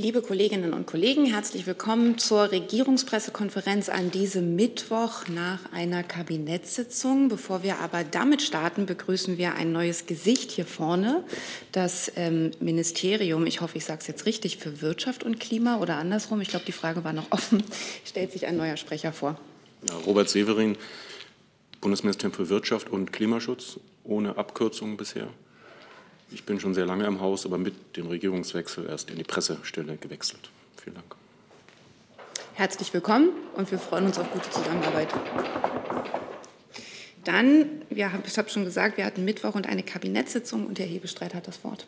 Liebe Kolleginnen und Kollegen, herzlich willkommen zur Regierungspressekonferenz an diesem Mittwoch nach einer Kabinettssitzung. Bevor wir aber damit starten, begrüßen wir ein neues Gesicht hier vorne. Das ähm, Ministerium, ich hoffe, ich sage es jetzt richtig, für Wirtschaft und Klima oder andersrum. Ich glaube, die Frage war noch offen. Stellt sich ein neuer Sprecher vor. Ja, Robert Severin, Bundesministerium für Wirtschaft und Klimaschutz, ohne Abkürzung bisher. Ich bin schon sehr lange im Haus, aber mit dem Regierungswechsel erst in die Pressestelle gewechselt. Vielen Dank. Herzlich willkommen und wir freuen uns auf gute Zusammenarbeit. Dann, haben, ich habe schon gesagt, wir hatten Mittwoch und eine Kabinettssitzung und Herr Hebestreit hat das Wort.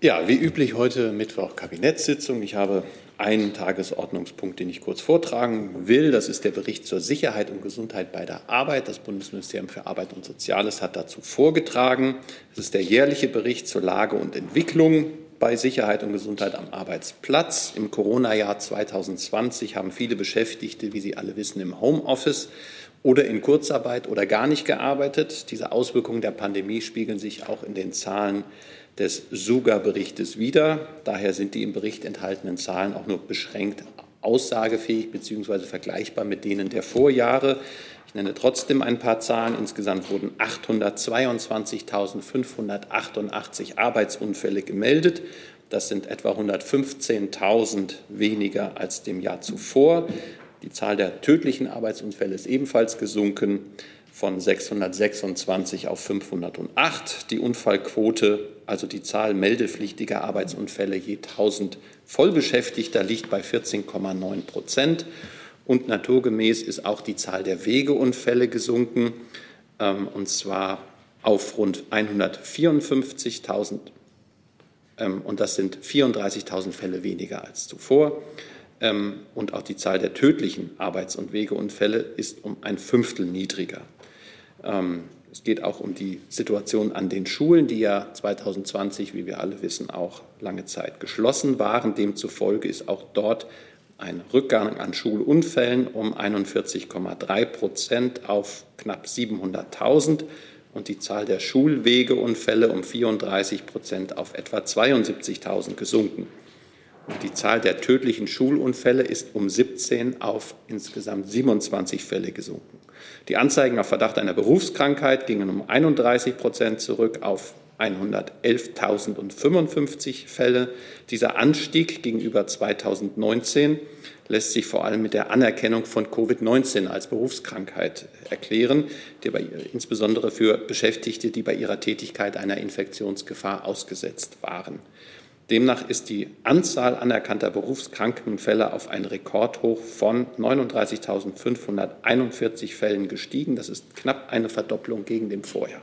Ja, wie üblich heute Mittwoch Kabinettssitzung. Ich habe einen Tagesordnungspunkt, den ich kurz vortragen will. Das ist der Bericht zur Sicherheit und Gesundheit bei der Arbeit. Das Bundesministerium für Arbeit und Soziales hat dazu vorgetragen. Es ist der jährliche Bericht zur Lage und Entwicklung bei Sicherheit und Gesundheit am Arbeitsplatz. Im Corona-Jahr 2020 haben viele Beschäftigte, wie Sie alle wissen, im Homeoffice oder in Kurzarbeit oder gar nicht gearbeitet. Diese Auswirkungen der Pandemie spiegeln sich auch in den Zahlen des SUGA-Berichtes wider. Daher sind die im Bericht enthaltenen Zahlen auch nur beschränkt aussagefähig bzw. vergleichbar mit denen der Vorjahre. Ich nenne trotzdem ein paar Zahlen. Insgesamt wurden 822.588 Arbeitsunfälle gemeldet. Das sind etwa 115.000 weniger als dem Jahr zuvor. Die Zahl der tödlichen Arbeitsunfälle ist ebenfalls gesunken von 626 auf 508. Die Unfallquote, also die Zahl meldepflichtiger Arbeitsunfälle je 1000 Vollbeschäftigter, liegt bei 14,9 Prozent. Und naturgemäß ist auch die Zahl der Wegeunfälle gesunken, ähm, und zwar auf rund 154.000. Ähm, und das sind 34.000 Fälle weniger als zuvor. Ähm, und auch die Zahl der tödlichen Arbeits- und Wegeunfälle ist um ein Fünftel niedriger. Es geht auch um die Situation an den Schulen, die ja 2020, wie wir alle wissen, auch lange Zeit geschlossen waren. Demzufolge ist auch dort ein Rückgang an Schulunfällen um 41,3 Prozent auf knapp 700.000 und die Zahl der Schulwegeunfälle um 34 Prozent auf etwa 72.000 gesunken. Und die Zahl der tödlichen Schulunfälle ist um 17 auf insgesamt 27 Fälle gesunken. Die Anzeigen auf Verdacht einer Berufskrankheit gingen um 31 Prozent zurück auf 111.055 Fälle. Dieser Anstieg gegenüber 2019 lässt sich vor allem mit der Anerkennung von Covid-19 als Berufskrankheit erklären, die bei, insbesondere für Beschäftigte, die bei ihrer Tätigkeit einer Infektionsgefahr ausgesetzt waren. Demnach ist die Anzahl anerkannter Berufskrankenfälle auf ein Rekordhoch von 39.541 Fällen gestiegen. Das ist knapp eine Verdopplung gegen dem Vorjahr.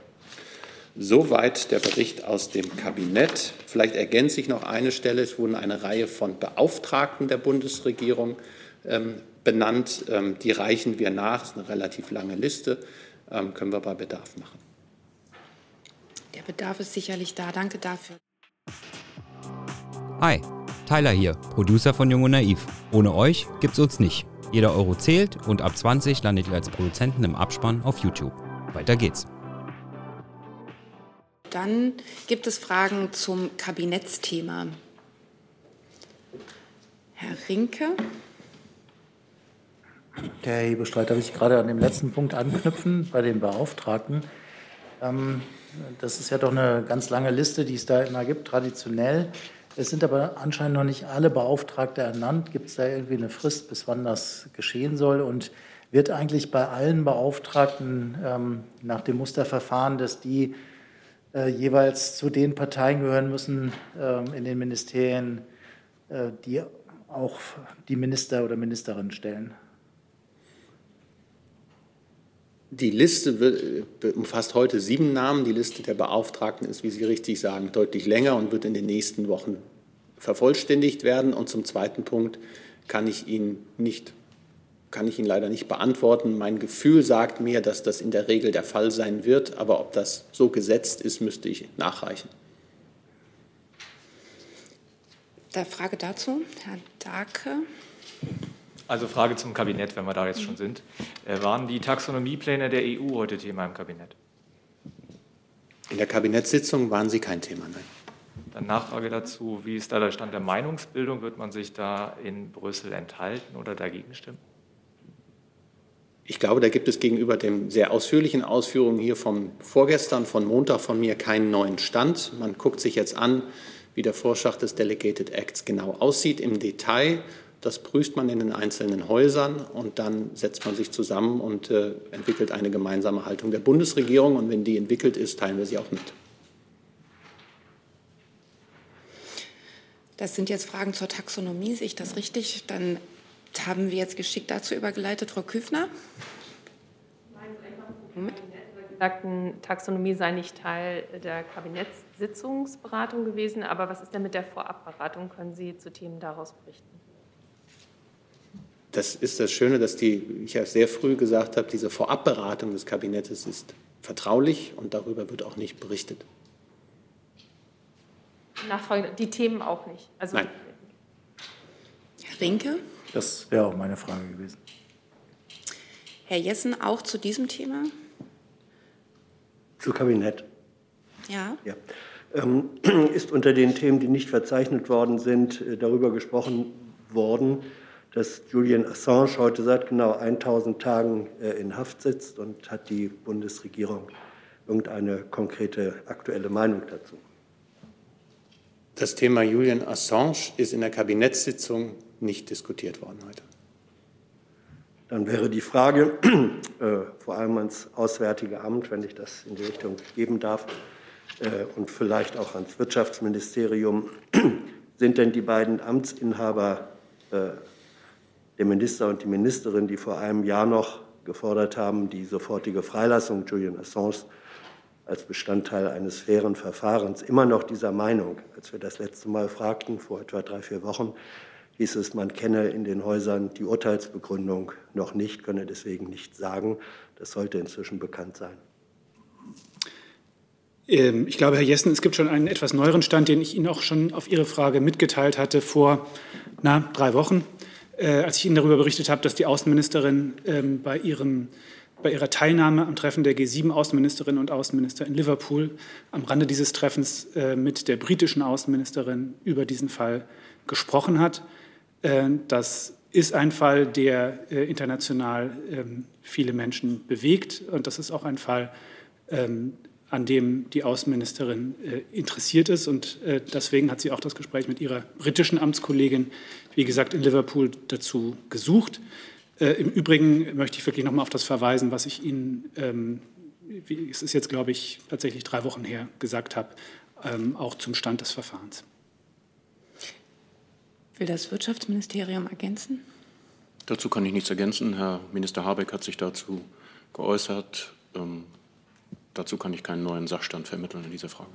Soweit der Bericht aus dem Kabinett. Vielleicht ergänze ich noch eine Stelle. Es wurden eine Reihe von Beauftragten der Bundesregierung ähm, benannt. Ähm, die reichen wir nach. Das ist eine relativ lange Liste. Ähm, können wir bei Bedarf machen. Der Bedarf ist sicherlich da. Danke dafür. Hi, Tyler hier, Producer von Jung und Naiv. Ohne euch gibt's uns nicht. Jeder Euro zählt und ab 20 landet ihr als Produzenten im Abspann auf YouTube. Weiter geht's. Dann gibt es Fragen zum Kabinettsthema. Herr Rinke. Herr Hebestreit, darf ich gerade an dem letzten Punkt anknüpfen bei den Beauftragten? Ähm, das ist ja doch eine ganz lange Liste, die es da immer gibt, traditionell. Es sind aber anscheinend noch nicht alle Beauftragte ernannt. Gibt es da irgendwie eine Frist, bis wann das geschehen soll? Und wird eigentlich bei allen Beauftragten ähm, nach dem Musterverfahren, dass die äh, jeweils zu den Parteien gehören müssen äh, in den Ministerien, äh, die auch die Minister oder Ministerinnen stellen? Die Liste äh, umfasst heute sieben Namen. Die Liste der Beauftragten ist, wie Sie richtig sagen, deutlich länger und wird in den nächsten Wochen vervollständigt werden. Und zum zweiten Punkt kann ich Ihnen nicht kann ich Ihnen leider nicht beantworten. Mein Gefühl sagt mir, dass das in der Regel der Fall sein wird, aber ob das so gesetzt ist, müsste ich nachreichen. Der Frage dazu, Herr Darke. Also Frage zum Kabinett, wenn wir da jetzt schon sind. Äh, waren die Taxonomiepläne der EU heute Thema im Kabinett? In der Kabinettssitzung waren sie kein Thema, nein. Dann Nachfrage dazu, wie ist da der Stand der Meinungsbildung? Wird man sich da in Brüssel enthalten oder dagegen stimmen? Ich glaube, da gibt es gegenüber den sehr ausführlichen Ausführungen hier von vorgestern, von Montag von mir keinen neuen Stand. Man guckt sich jetzt an, wie der Vorschlag des Delegated Acts genau aussieht im Detail. Das prüft man in den einzelnen Häusern und dann setzt man sich zusammen und äh, entwickelt eine gemeinsame Haltung der Bundesregierung. Und wenn die entwickelt ist, teilen wir sie auch mit. Das sind jetzt Fragen zur Taxonomie, sehe ich das richtig? Dann haben wir jetzt geschickt dazu übergeleitet. Frau Küfner? Moment. sagten, Taxonomie sei nicht Teil der Kabinettssitzungsberatung gewesen. Aber was ist denn mit der Vorabberatung? Können Sie zu Themen daraus berichten? Das ist das Schöne, dass die, ich ja sehr früh gesagt habe, diese Vorabberatung des Kabinettes ist vertraulich und darüber wird auch nicht berichtet. Nachfrage, die Themen auch nicht. Also Nein. Herr Rinke? Das wäre auch meine Frage gewesen. Herr Jessen, auch zu diesem Thema? Zu Kabinett. Ja. ja. Ähm, ist unter den Themen, die nicht verzeichnet worden sind, äh, darüber gesprochen worden, dass Julian Assange heute seit genau 1000 Tagen äh, in Haft sitzt und hat die Bundesregierung irgendeine konkrete aktuelle Meinung dazu? Das Thema Julian Assange ist in der Kabinettssitzung nicht diskutiert worden heute. Dann wäre die Frage, äh, vor allem ans Auswärtige Amt, wenn ich das in die Richtung geben darf, äh, und vielleicht auch ans Wirtschaftsministerium, sind denn die beiden Amtsinhaber, äh, der Minister und die Ministerin, die vor einem Jahr noch gefordert haben, die sofortige Freilassung Julian Assange als Bestandteil eines fairen Verfahrens immer noch dieser Meinung. Als wir das letzte Mal fragten, vor etwa drei, vier Wochen, hieß es, man kenne in den Häusern die Urteilsbegründung noch nicht, könne deswegen nicht sagen. Das sollte inzwischen bekannt sein. Ähm, ich glaube, Herr Jessen, es gibt schon einen etwas neueren Stand, den ich Ihnen auch schon auf Ihre Frage mitgeteilt hatte vor na, drei Wochen, äh, als ich Ihnen darüber berichtet habe, dass die Außenministerin ähm, bei ihrem bei ihrer Teilnahme am Treffen der G7-Außenministerinnen und Außenminister in Liverpool am Rande dieses Treffens äh, mit der britischen Außenministerin über diesen Fall gesprochen hat. Äh, das ist ein Fall, der äh, international ähm, viele Menschen bewegt. Und das ist auch ein Fall, ähm, an dem die Außenministerin äh, interessiert ist. Und deswegen hat sie auch das Gespräch mit ihrer britischen Amtskollegin, wie gesagt, in Liverpool dazu gesucht. Im Übrigen möchte ich wirklich noch mal auf das verweisen, was ich Ihnen, ähm, es ist jetzt, glaube ich, tatsächlich drei Wochen her, gesagt habe, auch zum Stand des Verfahrens. Will das Wirtschaftsministerium ergänzen? Dazu kann ich nichts ergänzen. Herr Minister Habeck hat sich dazu geäußert. Ähm, dazu kann ich keinen neuen Sachstand vermitteln in dieser Frage.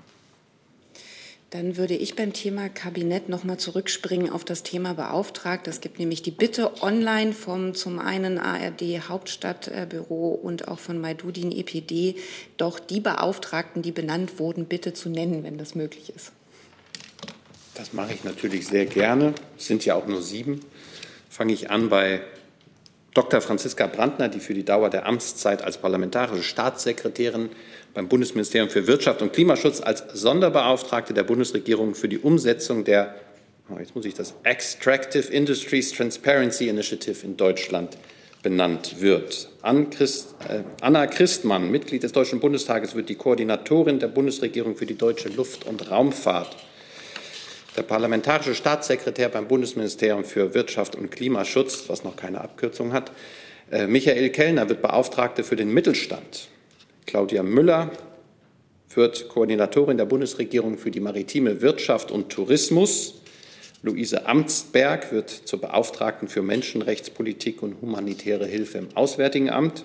Dann würde ich beim Thema Kabinett noch mal zurückspringen auf das Thema Beauftragt. Es gibt nämlich die Bitte online vom zum einen ARD Hauptstadtbüro und auch von Maidudin EPD, doch die Beauftragten, die benannt wurden, bitte zu nennen, wenn das möglich ist. Das mache ich natürlich sehr gerne. Es sind ja auch nur sieben. Fange ich an bei Dr. Franziska Brandner, die für die Dauer der Amtszeit als parlamentarische Staatssekretärin beim Bundesministerium für Wirtschaft und Klimaschutz als Sonderbeauftragte der Bundesregierung für die Umsetzung der, oh, jetzt muss ich das, Extractive Industries Transparency Initiative in Deutschland benannt wird. Äh, Anna Christmann, Mitglied des Deutschen Bundestages, wird die Koordinatorin der Bundesregierung für die deutsche Luft- und Raumfahrt der parlamentarische Staatssekretär beim Bundesministerium für Wirtschaft und Klimaschutz, was noch keine Abkürzung hat, äh, Michael Kellner wird Beauftragte für den Mittelstand. Claudia Müller wird Koordinatorin der Bundesregierung für die maritime Wirtschaft und Tourismus. Luise Amtsberg wird zur Beauftragten für Menschenrechtspolitik und humanitäre Hilfe im Auswärtigen Amt.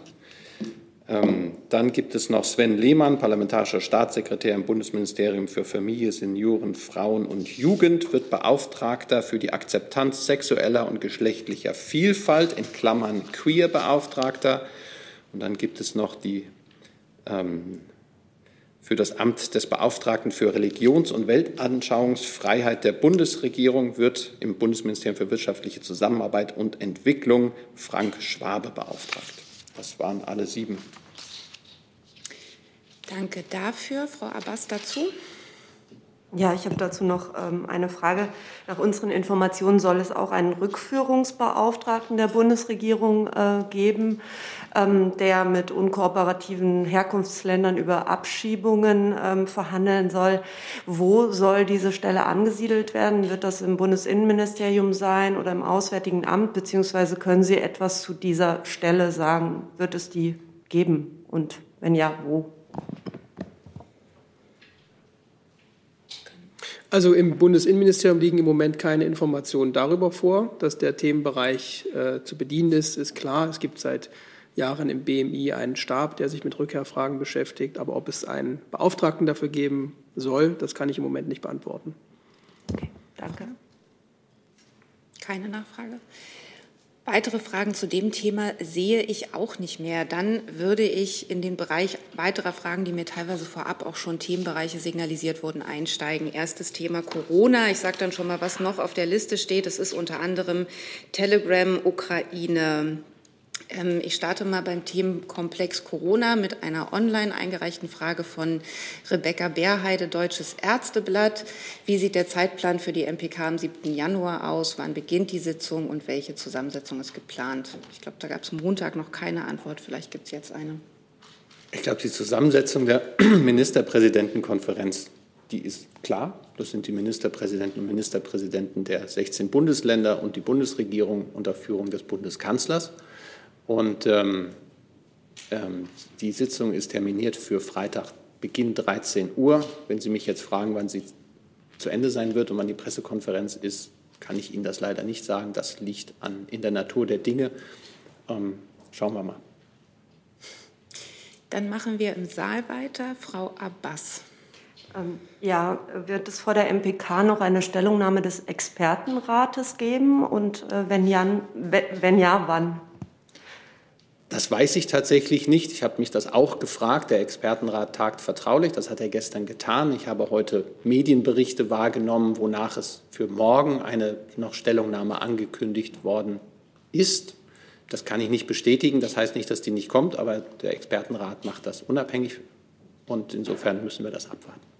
Ähm, dann gibt es noch Sven Lehmann, parlamentarischer Staatssekretär im Bundesministerium für Familie, Senioren, Frauen und Jugend, wird Beauftragter für die Akzeptanz sexueller und geschlechtlicher Vielfalt, in Klammern Queer-Beauftragter. Und dann gibt es noch die ähm, für das Amt des Beauftragten für Religions- und Weltanschauungsfreiheit der Bundesregierung wird im Bundesministerium für wirtschaftliche Zusammenarbeit und Entwicklung Frank Schwabe beauftragt. Das waren alle sieben. Danke dafür. Frau Abbas dazu. Ja, ich habe dazu noch ähm, eine Frage. Nach unseren Informationen soll es auch einen Rückführungsbeauftragten der Bundesregierung äh, geben, ähm, der mit unkooperativen Herkunftsländern über Abschiebungen ähm, verhandeln soll. Wo soll diese Stelle angesiedelt werden? Wird das im Bundesinnenministerium sein oder im Auswärtigen Amt? Beziehungsweise können Sie etwas zu dieser Stelle sagen? Wird es die geben? Und wenn ja, wo? Also im Bundesinnenministerium liegen im Moment keine Informationen darüber vor, dass der Themenbereich äh, zu bedienen ist, ist klar. Es gibt seit Jahren im BMI einen Stab, der sich mit Rückkehrfragen beschäftigt. Aber ob es einen Beauftragten dafür geben soll, das kann ich im Moment nicht beantworten. Okay, danke. Keine Nachfrage. Weitere Fragen zu dem Thema sehe ich auch nicht mehr. Dann würde ich in den Bereich weiterer Fragen, die mir teilweise vorab auch schon Themenbereiche signalisiert wurden, einsteigen. Erstes Thema Corona. Ich sage dann schon mal, was noch auf der Liste steht. Es ist unter anderem Telegram, Ukraine, ich starte mal beim Themenkomplex Corona mit einer online eingereichten Frage von Rebecca Bärheide, Deutsches Ärzteblatt. Wie sieht der Zeitplan für die MPK am 7. Januar aus? Wann beginnt die Sitzung und welche Zusammensetzung ist geplant? Ich glaube, da gab es Montag noch keine Antwort. Vielleicht gibt es jetzt eine. Ich glaube, die Zusammensetzung der Ministerpräsidentenkonferenz, die ist klar. Das sind die Ministerpräsidenten und Ministerpräsidenten der 16 Bundesländer und die Bundesregierung unter Führung des Bundeskanzlers. Und ähm, ähm, die Sitzung ist terminiert für Freitag, Beginn 13 Uhr. Wenn Sie mich jetzt fragen, wann sie zu Ende sein wird und wann die Pressekonferenz ist, kann ich Ihnen das leider nicht sagen. Das liegt an, in der Natur der Dinge. Ähm, schauen wir mal. Dann machen wir im Saal weiter. Frau Abbas. Ähm, ja, wird es vor der MPK noch eine Stellungnahme des Expertenrates geben? Und äh, wenn, ja, wenn ja, wann? Das weiß ich tatsächlich nicht. Ich habe mich das auch gefragt. Der Expertenrat tagt vertraulich. Das hat er gestern getan. Ich habe heute Medienberichte wahrgenommen, wonach es für morgen eine noch Stellungnahme angekündigt worden ist. Das kann ich nicht bestätigen. Das heißt nicht, dass die nicht kommt, aber der Expertenrat macht das unabhängig. Und insofern müssen wir das abwarten.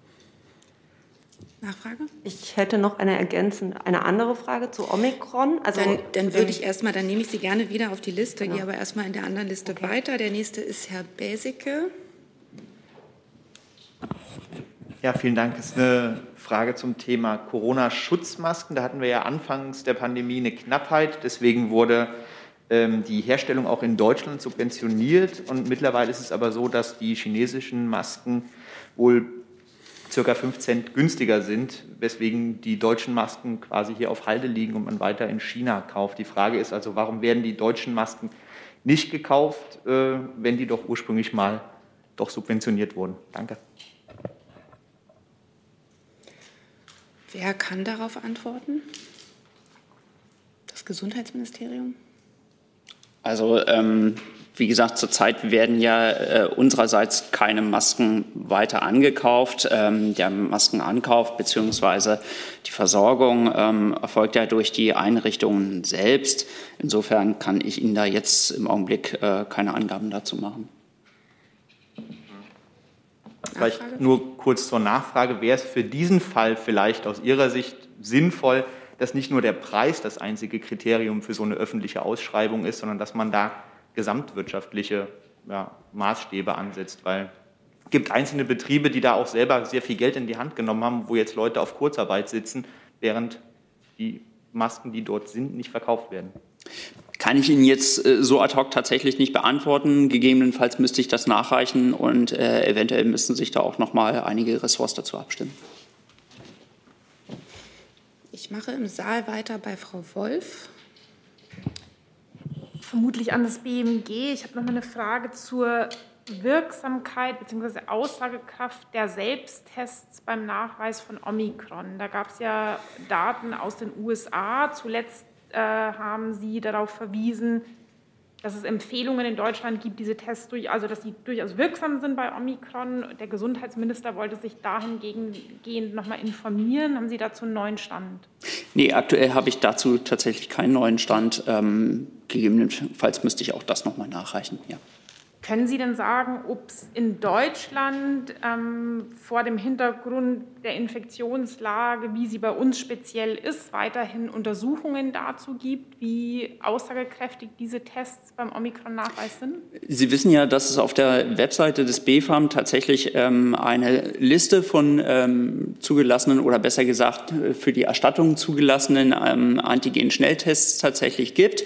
Nachfrage? Ich hätte noch eine ergänzende, eine andere Frage zu Omikron. Also, dann, dann würde ich erstmal, dann nehme ich Sie gerne wieder auf die Liste, genau. gehe aber erstmal in der anderen Liste okay. weiter. Der nächste ist Herr Besicke. Ja, vielen Dank. Das ist eine Frage zum Thema Corona-Schutzmasken. Da hatten wir ja anfangs der Pandemie eine Knappheit. Deswegen wurde ähm, die Herstellung auch in Deutschland subventioniert. Und mittlerweile ist es aber so, dass die chinesischen Masken wohl circa 5 Cent günstiger sind, weswegen die deutschen Masken quasi hier auf Halde liegen und man weiter in China kauft. Die Frage ist also, warum werden die deutschen Masken nicht gekauft, äh, wenn die doch ursprünglich mal doch subventioniert wurden? Danke. Wer kann darauf antworten? Das Gesundheitsministerium? Also ähm, wie gesagt, zurzeit werden ja äh, unsererseits keine Masken weiter angekauft. Ähm, der Maskenankauf bzw. die Versorgung ähm, erfolgt ja durch die Einrichtungen selbst. Insofern kann ich Ihnen da jetzt im Augenblick äh, keine Angaben dazu machen. Vielleicht nur kurz zur Nachfrage. Wäre es für diesen Fall vielleicht aus Ihrer Sicht sinnvoll, dass nicht nur der Preis das einzige Kriterium für so eine öffentliche Ausschreibung ist, sondern dass man da gesamtwirtschaftliche ja, Maßstäbe ansetzt, weil es gibt einzelne Betriebe, die da auch selber sehr viel Geld in die Hand genommen haben, wo jetzt Leute auf Kurzarbeit sitzen, während die Masken, die dort sind, nicht verkauft werden. Kann ich Ihnen jetzt äh, so ad hoc tatsächlich nicht beantworten. Gegebenenfalls müsste ich das nachreichen und äh, eventuell müssten sich da auch noch mal einige Ressorts dazu abstimmen. Ich mache im Saal weiter bei Frau Wolf vermutlich an das BMG. Ich habe noch mal eine Frage zur Wirksamkeit bzw. Aussagekraft der Selbsttests beim Nachweis von Omikron. Da gab es ja Daten aus den USA. Zuletzt äh, haben Sie darauf verwiesen, dass es Empfehlungen in Deutschland gibt, diese Tests durch, also dass sie durchaus wirksam sind bei Omikron. Der Gesundheitsminister wollte sich dahingehend noch mal informieren. Haben Sie dazu einen neuen Stand? Nee, aktuell habe ich dazu tatsächlich keinen neuen Stand. Ähm, gegebenenfalls müsste ich auch das noch mal nachreichen. Ja. Können Sie denn sagen, ob es in Deutschland ähm, vor dem Hintergrund der Infektionslage, wie sie bei uns speziell ist, weiterhin Untersuchungen dazu gibt, wie aussagekräftig diese Tests beim Omikron-Nachweis sind? Sie wissen ja, dass es auf der Webseite des BfArM tatsächlich ähm, eine Liste von ähm, zugelassenen oder besser gesagt für die Erstattung zugelassenen ähm, Antigen-Schnelltests tatsächlich gibt.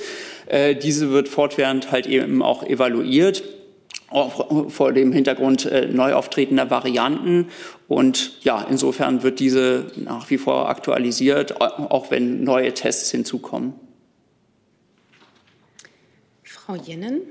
Äh, diese wird fortwährend halt eben auch evaluiert auch vor dem Hintergrund äh, neu auftretender Varianten. Und ja, insofern wird diese nach wie vor aktualisiert, auch wenn neue Tests hinzukommen. Frau Jennen.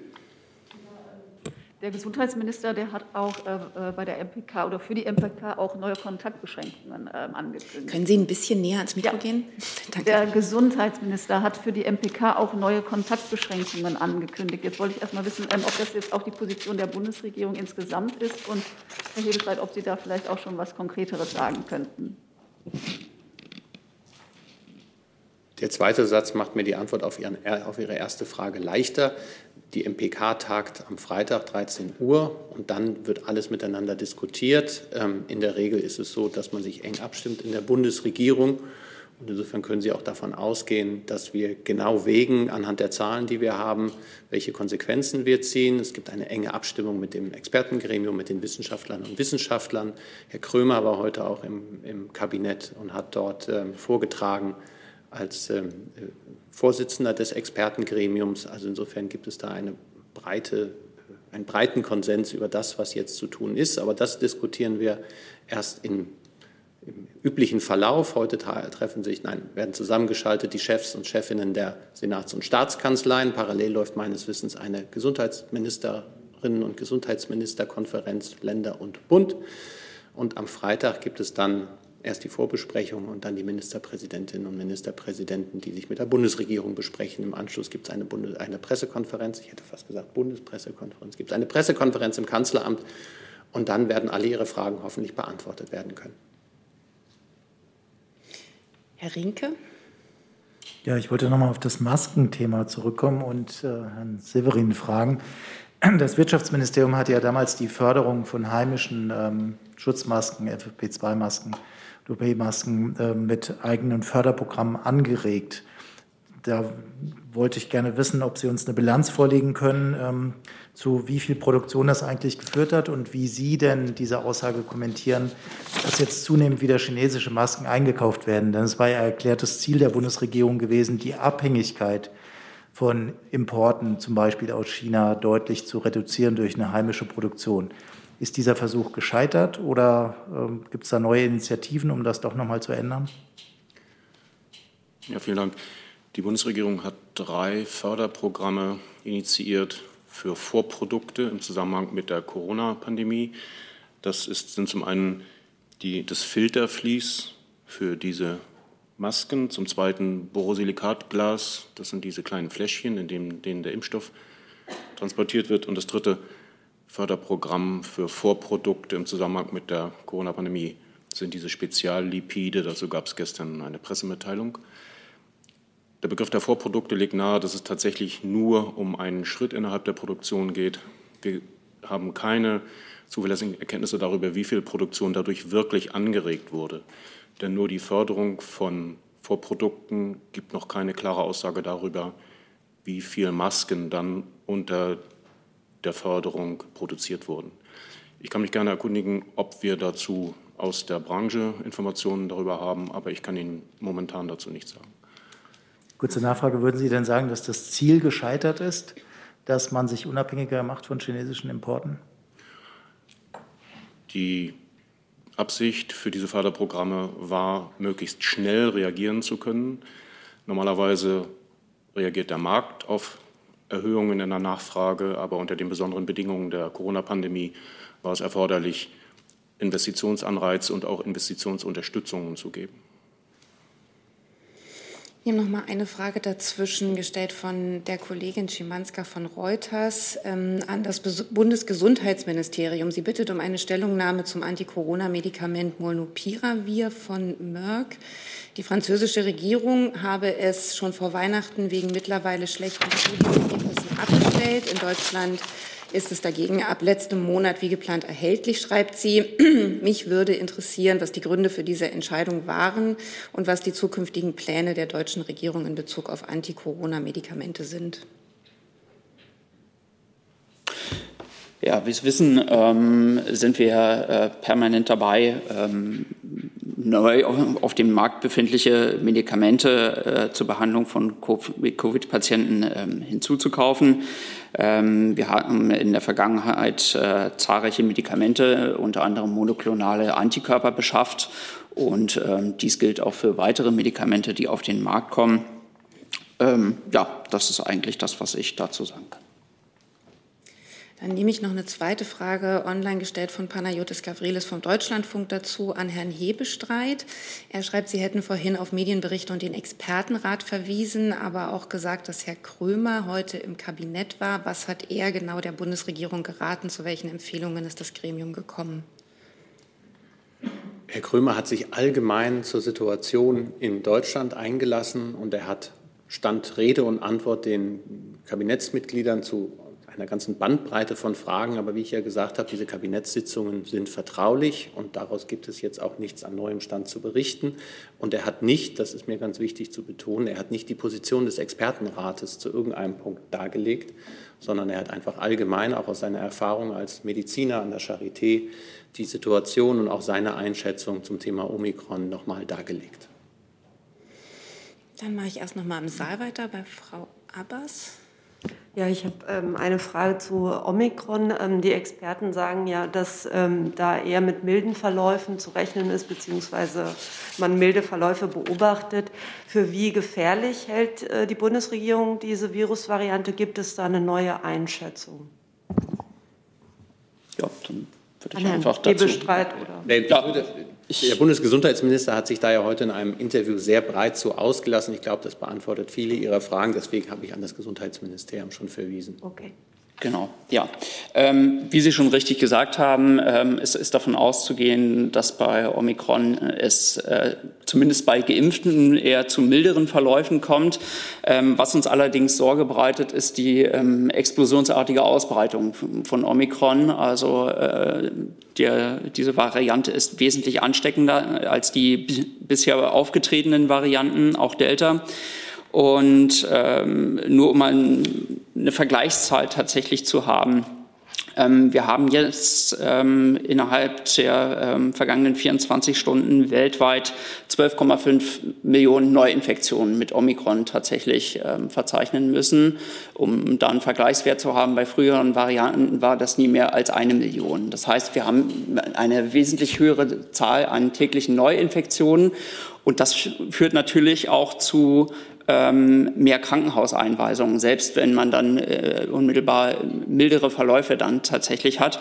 Der Gesundheitsminister, der hat auch äh, bei der MPK oder für die MPK auch neue Kontaktbeschränkungen äh, angekündigt. Können Sie ein bisschen näher ans Mikro ja. gehen? Danke. Der Gesundheitsminister hat für die MPK auch neue Kontaktbeschränkungen angekündigt. Jetzt wollte ich erst mal wissen, ähm, ob das jetzt auch die Position der Bundesregierung insgesamt ist und Herr Hebestreit, ob Sie da vielleicht auch schon was Konkreteres sagen könnten. Der zweite Satz macht mir die Antwort auf, Ihren, auf Ihre erste Frage leichter. Die MPK tagt am Freitag 13 Uhr und dann wird alles miteinander diskutiert. Ähm, in der Regel ist es so, dass man sich eng abstimmt in der Bundesregierung. Und insofern können Sie auch davon ausgehen, dass wir genau wägen anhand der Zahlen, die wir haben, welche Konsequenzen wir ziehen. Es gibt eine enge Abstimmung mit dem Expertengremium, mit den Wissenschaftlern und Wissenschaftlern. Herr Krömer war heute auch im, im Kabinett und hat dort ähm, vorgetragen, als ähm, Vorsitzender des Expertengremiums. Also insofern gibt es da eine breite, einen breiten Konsens über das, was jetzt zu tun ist. Aber das diskutieren wir erst in, im üblichen Verlauf. Heute treffen sich, nein, werden zusammengeschaltet die Chefs und Chefinnen der Senats- und Staatskanzleien. Parallel läuft meines Wissens eine Gesundheitsministerinnen und Gesundheitsministerkonferenz Länder und Bund. Und am Freitag gibt es dann erst die Vorbesprechung und dann die Ministerpräsidentinnen und Ministerpräsidenten, die sich mit der Bundesregierung besprechen. Im Anschluss gibt es eine, eine Pressekonferenz, ich hätte fast gesagt Bundespressekonferenz, gibt es eine Pressekonferenz im Kanzleramt und dann werden alle Ihre Fragen hoffentlich beantwortet werden können. Herr Rinke. Ja, ich wollte nochmal auf das Maskenthema zurückkommen und äh, Herrn Severin fragen. Das Wirtschaftsministerium hat ja damals die Förderung von heimischen ähm, Schutzmasken, FFP2-Masken OP-Masken äh, mit eigenen Förderprogrammen angeregt. Da wollte ich gerne wissen, ob Sie uns eine Bilanz vorlegen können, ähm, zu wie viel Produktion das eigentlich geführt hat und wie Sie denn diese Aussage kommentieren, dass jetzt zunehmend wieder chinesische Masken eingekauft werden. Denn es war ja erklärtes Ziel der Bundesregierung gewesen, die Abhängigkeit von Importen, zum Beispiel aus China, deutlich zu reduzieren durch eine heimische Produktion. Ist dieser Versuch gescheitert oder ähm, gibt es da neue Initiativen, um das doch noch mal zu ändern? Ja, vielen Dank. Die Bundesregierung hat drei Förderprogramme initiiert für Vorprodukte im Zusammenhang mit der Corona-Pandemie. Das ist, sind zum einen die, das Filtervlies für diese Masken, zum zweiten Borosilikatglas, das sind diese kleinen Fläschchen, in denen der Impfstoff transportiert wird, und das dritte Förderprogramm für Vorprodukte im Zusammenhang mit der Corona-Pandemie sind diese Speziallipide. Dazu gab es gestern eine Pressemitteilung. Der Begriff der Vorprodukte legt nahe, dass es tatsächlich nur um einen Schritt innerhalb der Produktion geht. Wir haben keine zuverlässigen Erkenntnisse darüber, wie viel Produktion dadurch wirklich angeregt wurde. Denn nur die Förderung von Vorprodukten gibt noch keine klare Aussage darüber, wie viel Masken dann unter der Förderung produziert wurden. Ich kann mich gerne erkundigen, ob wir dazu aus der Branche Informationen darüber haben, aber ich kann Ihnen momentan dazu nichts sagen. Kurze Nachfrage, würden Sie denn sagen, dass das Ziel gescheitert ist, dass man sich unabhängiger macht von chinesischen Importen? Die Absicht für diese Förderprogramme war, möglichst schnell reagieren zu können. Normalerweise reagiert der Markt auf Erhöhungen in der Nachfrage, aber unter den besonderen Bedingungen der Corona-Pandemie war es erforderlich, Investitionsanreize und auch Investitionsunterstützungen zu geben. Wir haben noch mal eine Frage dazwischen gestellt von der Kollegin Schimanska von Reuters ähm, an das Bundesgesundheitsministerium. Sie bittet um eine Stellungnahme zum Anti-Corona-Medikament Molnupiravir von Merck. Die französische Regierung habe es schon vor Weihnachten wegen mittlerweile schlechten Studienergebnissen abgestellt. In Deutschland ist es dagegen ab letztem Monat wie geplant erhältlich, schreibt sie. Mich würde interessieren, was die Gründe für diese Entscheidung waren und was die zukünftigen Pläne der deutschen Regierung in Bezug auf Anti-Corona-Medikamente sind. Ja, wie Sie wissen, ähm, sind wir äh, permanent dabei, ähm, neu auf dem Markt befindliche Medikamente äh, zur Behandlung von Covid-Patienten ähm, hinzuzukaufen. Ähm, wir haben in der Vergangenheit äh, zahlreiche Medikamente, unter anderem monoklonale Antikörper beschafft. Und ähm, dies gilt auch für weitere Medikamente, die auf den Markt kommen. Ähm, ja, das ist eigentlich das, was ich dazu sagen kann. Dann nehme ich noch eine zweite Frage online gestellt von Panayotis Gavrilis vom Deutschlandfunk dazu an Herrn Hebestreit. Er schreibt, Sie hätten vorhin auf Medienberichte und den Expertenrat verwiesen, aber auch gesagt, dass Herr Krömer heute im Kabinett war. Was hat er genau der Bundesregierung geraten? Zu welchen Empfehlungen ist das Gremium gekommen? Herr Krömer hat sich allgemein zur Situation in Deutschland eingelassen und er hat Stand Rede und Antwort den Kabinettsmitgliedern zu einer ganzen Bandbreite von Fragen. Aber wie ich ja gesagt habe, diese Kabinettssitzungen sind vertraulich und daraus gibt es jetzt auch nichts an neuem Stand zu berichten. Und er hat nicht, das ist mir ganz wichtig zu betonen, er hat nicht die Position des Expertenrates zu irgendeinem Punkt dargelegt, sondern er hat einfach allgemein, auch aus seiner Erfahrung als Mediziner an der Charité, die Situation und auch seine Einschätzung zum Thema Omikron nochmal dargelegt. Dann mache ich erst noch mal im Saal weiter bei Frau Abbas. Ja, ich habe ähm, eine Frage zu Omikron. Ähm, die Experten sagen ja, dass ähm, da eher mit milden Verläufen zu rechnen ist, beziehungsweise man milde Verläufe beobachtet. Für wie gefährlich hält äh, die Bundesregierung diese Virusvariante? Gibt es da eine neue Einschätzung? Ja, dann würde ich einfach dazu... Streit, oder? Nee, ja. Der Bundesgesundheitsminister hat sich da ja heute in einem Interview sehr breit so ausgelassen. Ich glaube, das beantwortet viele Ihrer Fragen. Deswegen habe ich an das Gesundheitsministerium schon verwiesen. Okay. Genau, ja. Ähm, wie Sie schon richtig gesagt haben, ähm, es ist davon auszugehen, dass bei Omikron es äh, zumindest bei Geimpften eher zu milderen Verläufen kommt. Ähm, was uns allerdings Sorge bereitet, ist die ähm, explosionsartige Ausbreitung von Omikron. Also äh, der, diese Variante ist wesentlich ansteckender als die bisher aufgetretenen Varianten, auch Delta. Und ähm, nur um ein, eine Vergleichszahl tatsächlich zu haben, ähm, wir haben jetzt ähm, innerhalb der ähm, vergangenen 24 Stunden weltweit 12,5 Millionen Neuinfektionen mit Omikron tatsächlich ähm, verzeichnen müssen. Um da einen Vergleichswert zu haben, bei früheren Varianten war das nie mehr als eine Million. Das heißt, wir haben eine wesentlich höhere Zahl an täglichen Neuinfektionen. Und das führt natürlich auch zu mehr Krankenhauseinweisungen, selbst wenn man dann äh, unmittelbar mildere Verläufe dann tatsächlich hat.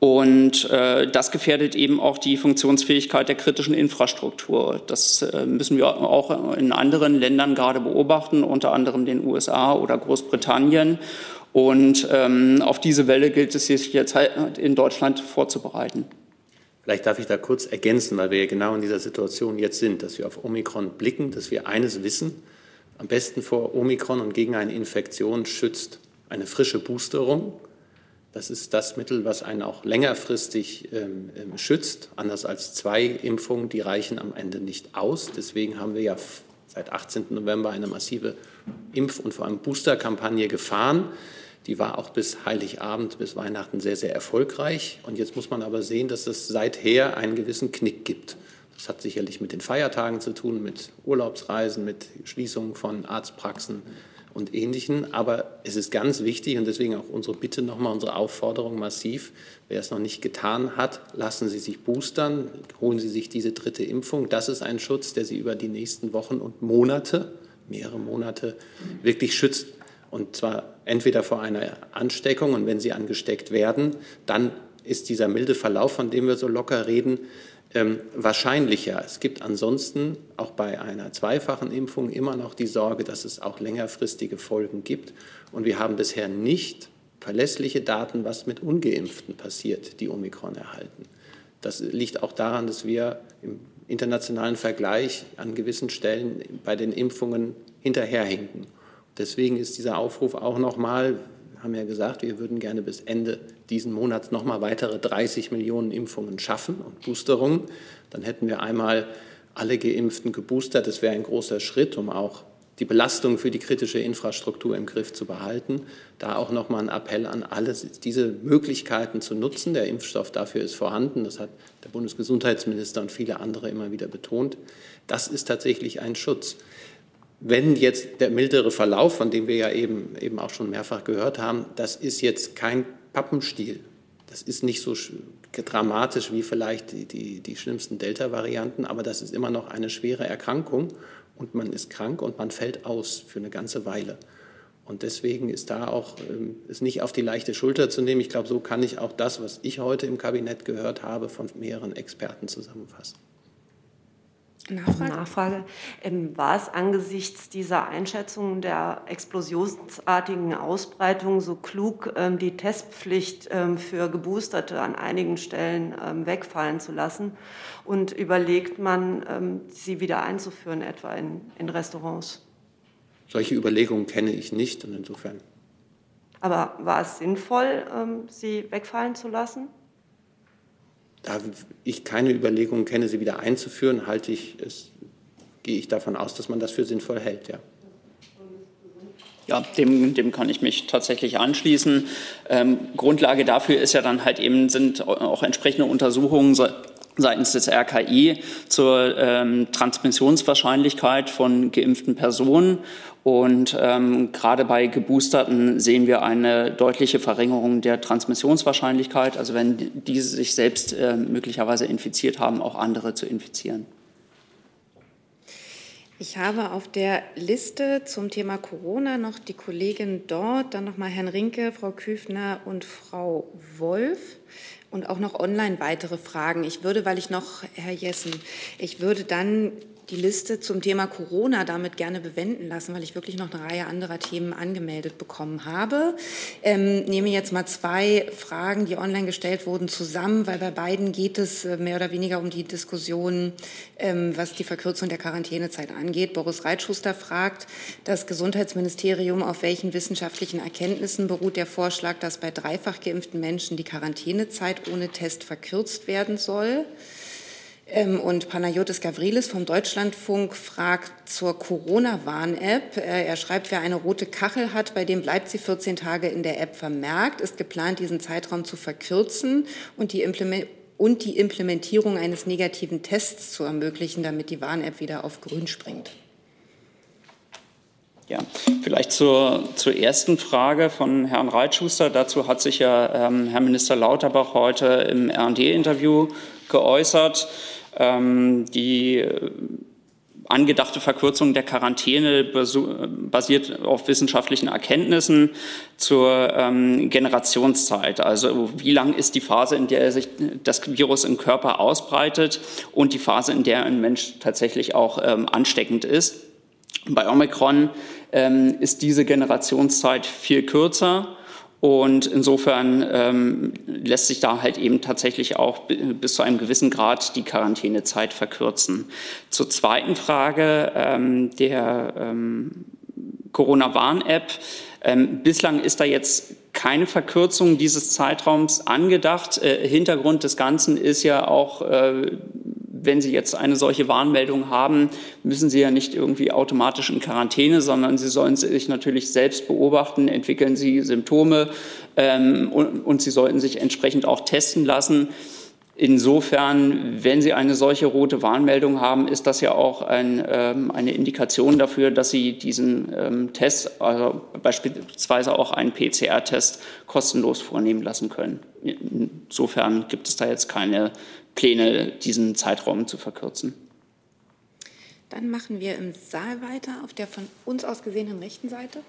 Und äh, das gefährdet eben auch die Funktionsfähigkeit der kritischen Infrastruktur. Das äh, müssen wir auch in anderen Ländern gerade beobachten, unter anderem den USA oder Großbritannien. Und ähm, auf diese Welle gilt es sich jetzt halt in Deutschland vorzubereiten. Vielleicht darf ich da kurz ergänzen, weil wir ja genau in dieser Situation jetzt sind, dass wir auf Omikron blicken, dass wir eines wissen, am besten vor Omikron und gegen eine Infektion schützt eine frische Boosterung. Das ist das Mittel, was einen auch längerfristig ähm, ähm schützt. Anders als zwei Impfungen, die reichen am Ende nicht aus. Deswegen haben wir ja seit 18. November eine massive Impf- und vor allem Boosterkampagne gefahren. Die war auch bis Heiligabend, bis Weihnachten sehr, sehr erfolgreich. Und jetzt muss man aber sehen, dass es seither einen gewissen Knick gibt. Das hat sicherlich mit den Feiertagen zu tun, mit Urlaubsreisen, mit Schließungen von Arztpraxen und Ähnlichem. Aber es ist ganz wichtig und deswegen auch unsere Bitte nochmal, unsere Aufforderung massiv. Wer es noch nicht getan hat, lassen Sie sich boostern, holen Sie sich diese dritte Impfung. Das ist ein Schutz, der Sie über die nächsten Wochen und Monate, mehrere Monate, wirklich schützt. Und zwar entweder vor einer Ansteckung und wenn sie angesteckt werden, dann ist dieser milde Verlauf, von dem wir so locker reden, ähm, wahrscheinlicher. Es gibt ansonsten auch bei einer zweifachen Impfung immer noch die Sorge, dass es auch längerfristige Folgen gibt. Und wir haben bisher nicht verlässliche Daten, was mit ungeimpften passiert, die Omikron erhalten. Das liegt auch daran, dass wir im internationalen Vergleich an gewissen Stellen bei den Impfungen hinterherhinken. Deswegen ist dieser Aufruf auch nochmal, haben ja gesagt, wir würden gerne bis Ende diesen Monats nochmal weitere 30 Millionen Impfungen schaffen und Boosterungen. Dann hätten wir einmal alle Geimpften geboostert. Das wäre ein großer Schritt, um auch die Belastung für die kritische Infrastruktur im Griff zu behalten. Da auch noch mal ein Appell an alle, diese Möglichkeiten zu nutzen. Der Impfstoff dafür ist vorhanden. Das hat der Bundesgesundheitsminister und viele andere immer wieder betont. Das ist tatsächlich ein Schutz. Wenn jetzt der mildere Verlauf, von dem wir ja eben, eben auch schon mehrfach gehört haben, das ist jetzt kein Pappenstiel. Das ist nicht so dramatisch wie vielleicht die, die, die schlimmsten Delta-Varianten, aber das ist immer noch eine schwere Erkrankung und man ist krank und man fällt aus für eine ganze Weile. Und deswegen ist da auch ähm, es nicht auf die leichte Schulter zu nehmen. Ich glaube, so kann ich auch das, was ich heute im Kabinett gehört habe, von mehreren Experten zusammenfassen. Nachfrage. Nachfrage. Ähm, war es angesichts dieser Einschätzung der explosionsartigen Ausbreitung so klug, ähm, die Testpflicht ähm, für Geboosterte an einigen Stellen ähm, wegfallen zu lassen? Und überlegt man, ähm, sie wieder einzuführen, etwa in, in Restaurants? Solche Überlegungen kenne ich nicht und insofern. Aber war es sinnvoll, ähm, sie wegfallen zu lassen? Da ich keine Überlegungen kenne, sie wieder einzuführen, halte ich es, gehe ich davon aus, dass man das für sinnvoll hält, ja. Ja, dem, dem kann ich mich tatsächlich anschließen. Ähm, Grundlage dafür ist ja dann halt eben, sind auch entsprechende Untersuchungen seitens des RKI zur ähm, Transmissionswahrscheinlichkeit von geimpften Personen. Und ähm, gerade bei Geboosterten sehen wir eine deutliche Verringerung der Transmissionswahrscheinlichkeit, also wenn diese sich selbst äh, möglicherweise infiziert haben, auch andere zu infizieren. Ich habe auf der Liste zum Thema Corona noch die Kollegin dort, dann noch mal Herrn Rinke, Frau Küfner und Frau Wolf und auch noch online weitere Fragen. Ich würde, weil ich noch, Herr Jessen, ich würde dann die Liste zum Thema Corona damit gerne bewenden lassen, weil ich wirklich noch eine Reihe anderer Themen angemeldet bekommen habe. Ähm, nehme jetzt mal zwei Fragen, die online gestellt wurden, zusammen, weil bei beiden geht es äh, mehr oder weniger um die Diskussion, ähm, was die Verkürzung der Quarantänezeit angeht. Boris Reitschuster fragt, das Gesundheitsministerium, auf welchen wissenschaftlichen Erkenntnissen beruht der Vorschlag, dass bei dreifach geimpften Menschen die Quarantänezeit ohne Test verkürzt werden soll? Ähm, und Panayotis Gavrilis vom Deutschlandfunk fragt zur Corona-Warn-App. Äh, er schreibt, wer eine rote Kachel hat, bei dem bleibt sie 14 Tage in der App vermerkt. Ist geplant, diesen Zeitraum zu verkürzen und die, und die Implementierung eines negativen Tests zu ermöglichen, damit die Warn-App wieder auf grün springt. Ja, vielleicht zur, zur ersten Frage von Herrn Reitschuster. Dazu hat sich ja ähm, Herr Minister Lauterbach heute im RD-Interview geäußert. Ähm, die äh, angedachte Verkürzung der Quarantäne basiert auf wissenschaftlichen Erkenntnissen zur ähm, Generationszeit. Also wie lang ist die Phase, in der sich das Virus im Körper ausbreitet und die Phase, in der ein Mensch tatsächlich auch ähm, ansteckend ist. Bei Omikron ähm, ist diese Generationszeit viel kürzer. Und insofern ähm, lässt sich da halt eben tatsächlich auch bis zu einem gewissen Grad die Quarantänezeit verkürzen. Zur zweiten Frage ähm, der ähm, Corona-Warn-App. Ähm, bislang ist da jetzt keine Verkürzung dieses Zeitraums angedacht. Äh, Hintergrund des Ganzen ist ja auch äh, wenn Sie jetzt eine solche Warnmeldung haben, müssen Sie ja nicht irgendwie automatisch in Quarantäne, sondern Sie sollen sich natürlich selbst beobachten, entwickeln Sie Symptome ähm, und, und Sie sollten sich entsprechend auch testen lassen. Insofern, wenn Sie eine solche rote Warnmeldung haben, ist das ja auch ein, ähm, eine Indikation dafür, dass Sie diesen ähm, Test, also beispielsweise auch einen PCR-Test, kostenlos vornehmen lassen können. Insofern gibt es da jetzt keine Pläne, diesen Zeitraum zu verkürzen. Dann machen wir im Saal weiter auf der von uns aus gesehenen rechten Seite.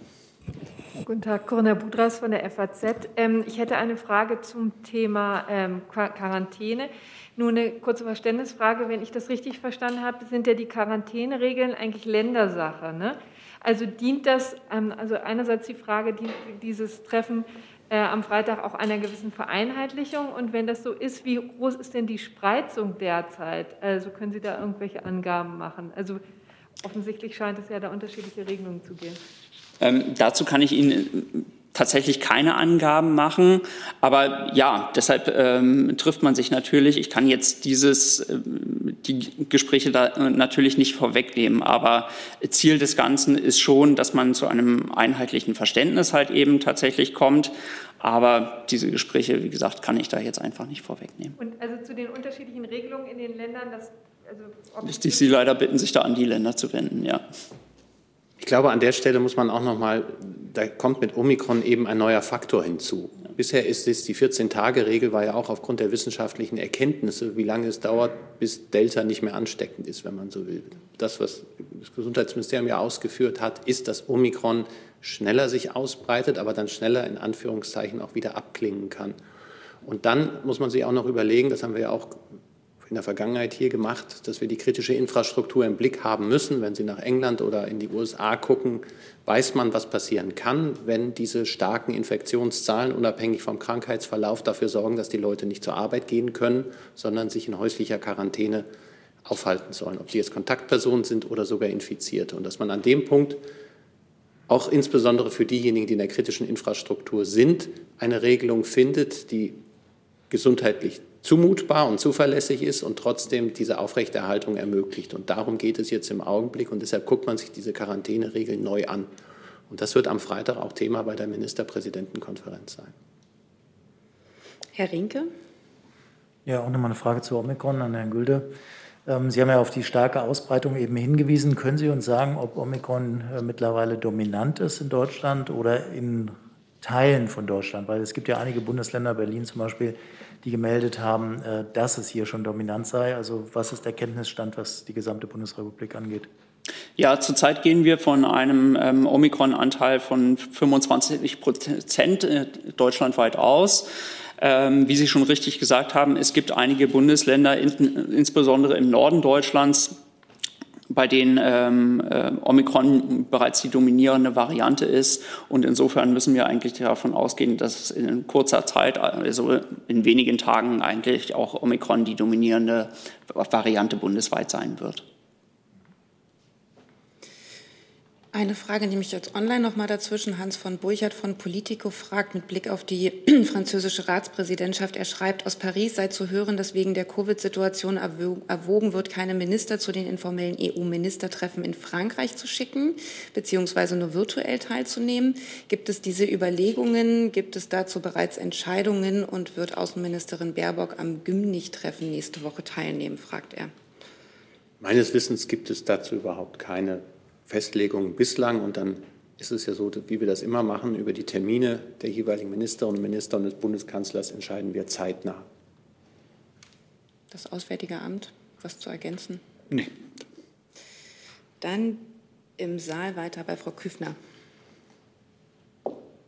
Guten Tag, Corinna Budras von der FAZ. Ähm, ich hätte eine Frage zum Thema ähm, Quarantäne. Nur eine kurze Verständnisfrage. Wenn ich das richtig verstanden habe, sind ja die Quarantäneregeln eigentlich Ländersache. Ne? Also dient das, ähm, also einerseits die Frage, dient dieses Treffen äh, am Freitag auch einer gewissen Vereinheitlichung? Und wenn das so ist, wie groß ist denn die Spreizung derzeit? Also können Sie da irgendwelche Angaben machen? Also offensichtlich scheint es ja da unterschiedliche Regelungen zu geben. Ähm, dazu kann ich Ihnen tatsächlich keine Angaben machen. Aber ja, deshalb ähm, trifft man sich natürlich. Ich kann jetzt dieses, äh, die Gespräche da äh, natürlich nicht vorwegnehmen. Aber Ziel des Ganzen ist schon, dass man zu einem einheitlichen Verständnis halt eben tatsächlich kommt. Aber diese Gespräche, wie gesagt, kann ich da jetzt einfach nicht vorwegnehmen. Und also zu den unterschiedlichen Regelungen in den Ländern, das, also Müsste ich Sie leider bitten, sich da an die Länder zu wenden, ja. Ich glaube, an der Stelle muss man auch noch mal, da kommt mit Omikron eben ein neuer Faktor hinzu. Bisher ist es, die 14-Tage-Regel war ja auch aufgrund der wissenschaftlichen Erkenntnisse, wie lange es dauert, bis Delta nicht mehr ansteckend ist, wenn man so will. Das, was das Gesundheitsministerium ja ausgeführt hat, ist, dass Omikron schneller sich ausbreitet, aber dann schneller in Anführungszeichen auch wieder abklingen kann. Und dann muss man sich auch noch überlegen, das haben wir ja auch in der Vergangenheit hier gemacht, dass wir die kritische Infrastruktur im Blick haben müssen. Wenn Sie nach England oder in die USA gucken, weiß man, was passieren kann, wenn diese starken Infektionszahlen unabhängig vom Krankheitsverlauf dafür sorgen, dass die Leute nicht zur Arbeit gehen können, sondern sich in häuslicher Quarantäne aufhalten sollen, ob sie jetzt Kontaktpersonen sind oder sogar Infizierte. Und dass man an dem Punkt auch insbesondere für diejenigen, die in der kritischen Infrastruktur sind, eine Regelung findet, die gesundheitlich zumutbar und zuverlässig ist und trotzdem diese Aufrechterhaltung ermöglicht. Und darum geht es jetzt im Augenblick und deshalb guckt man sich diese Quarantäneregeln neu an. Und das wird am Freitag auch Thema bei der Ministerpräsidentenkonferenz sein. Herr Rinke? Ja, auch nochmal eine Frage zu Omikron an Herrn Gülde. Ähm, Sie haben ja auf die starke Ausbreitung eben hingewiesen. Können Sie uns sagen, ob Omikron äh, mittlerweile dominant ist in Deutschland oder in Teilen von Deutschland? Weil es gibt ja einige Bundesländer, Berlin zum Beispiel, die gemeldet haben, äh, dass es hier schon dominant sei. Also was ist der Kenntnisstand, was die gesamte Bundesrepublik angeht? Ja, zurzeit gehen wir von einem ähm, Omikron-Anteil von 25 Prozent äh, deutschlandweit aus. Ähm, wie Sie schon richtig gesagt haben, es gibt einige Bundesländer, in, insbesondere im Norden Deutschlands, bei denen ähm, äh, Omikron bereits die dominierende Variante ist. Und insofern müssen wir eigentlich davon ausgehen, dass in kurzer Zeit, also in wenigen Tagen, eigentlich auch Omikron die dominierende Variante bundesweit sein wird. Eine Frage nehme ich jetzt online noch mal dazwischen. Hans von Burchardt von Politico fragt mit Blick auf die französische Ratspräsidentschaft. Er schreibt, aus Paris sei zu hören, dass wegen der Covid-Situation erwogen wird, keine Minister zu den informellen EU-Ministertreffen in Frankreich zu schicken, beziehungsweise nur virtuell teilzunehmen. Gibt es diese Überlegungen? Gibt es dazu bereits Entscheidungen? Und wird Außenministerin Baerbock am Gymnich-Treffen nächste Woche teilnehmen, fragt er. Meines Wissens gibt es dazu überhaupt keine Festlegungen bislang. Und dann ist es ja so, wie wir das immer machen, über die Termine der jeweiligen Minister und Minister und des Bundeskanzlers entscheiden wir zeitnah. Das Auswärtige Amt, was zu ergänzen? Nee. Dann im Saal weiter bei Frau Küfner.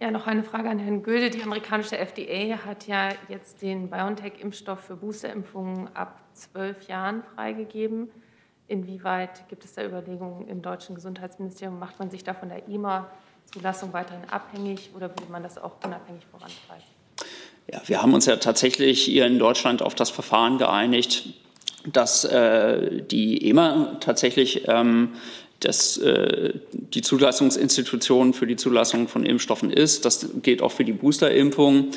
Ja, noch eine Frage an Herrn Gülde. Die amerikanische FDA hat ja jetzt den BioNTech-Impfstoff für Boosterimpfungen ab zwölf Jahren freigegeben. Inwieweit gibt es da Überlegungen im deutschen Gesundheitsministerium? Macht man sich da von der IMA-Zulassung weiterhin abhängig oder würde man das auch unabhängig vorantreiben? Ja, wir haben uns ja tatsächlich hier in Deutschland auf das Verfahren geeinigt, dass äh, die EMA tatsächlich ähm, das, äh, die Zulassungsinstitution für die Zulassung von Impfstoffen ist. Das gilt auch für die Boosterimpfung.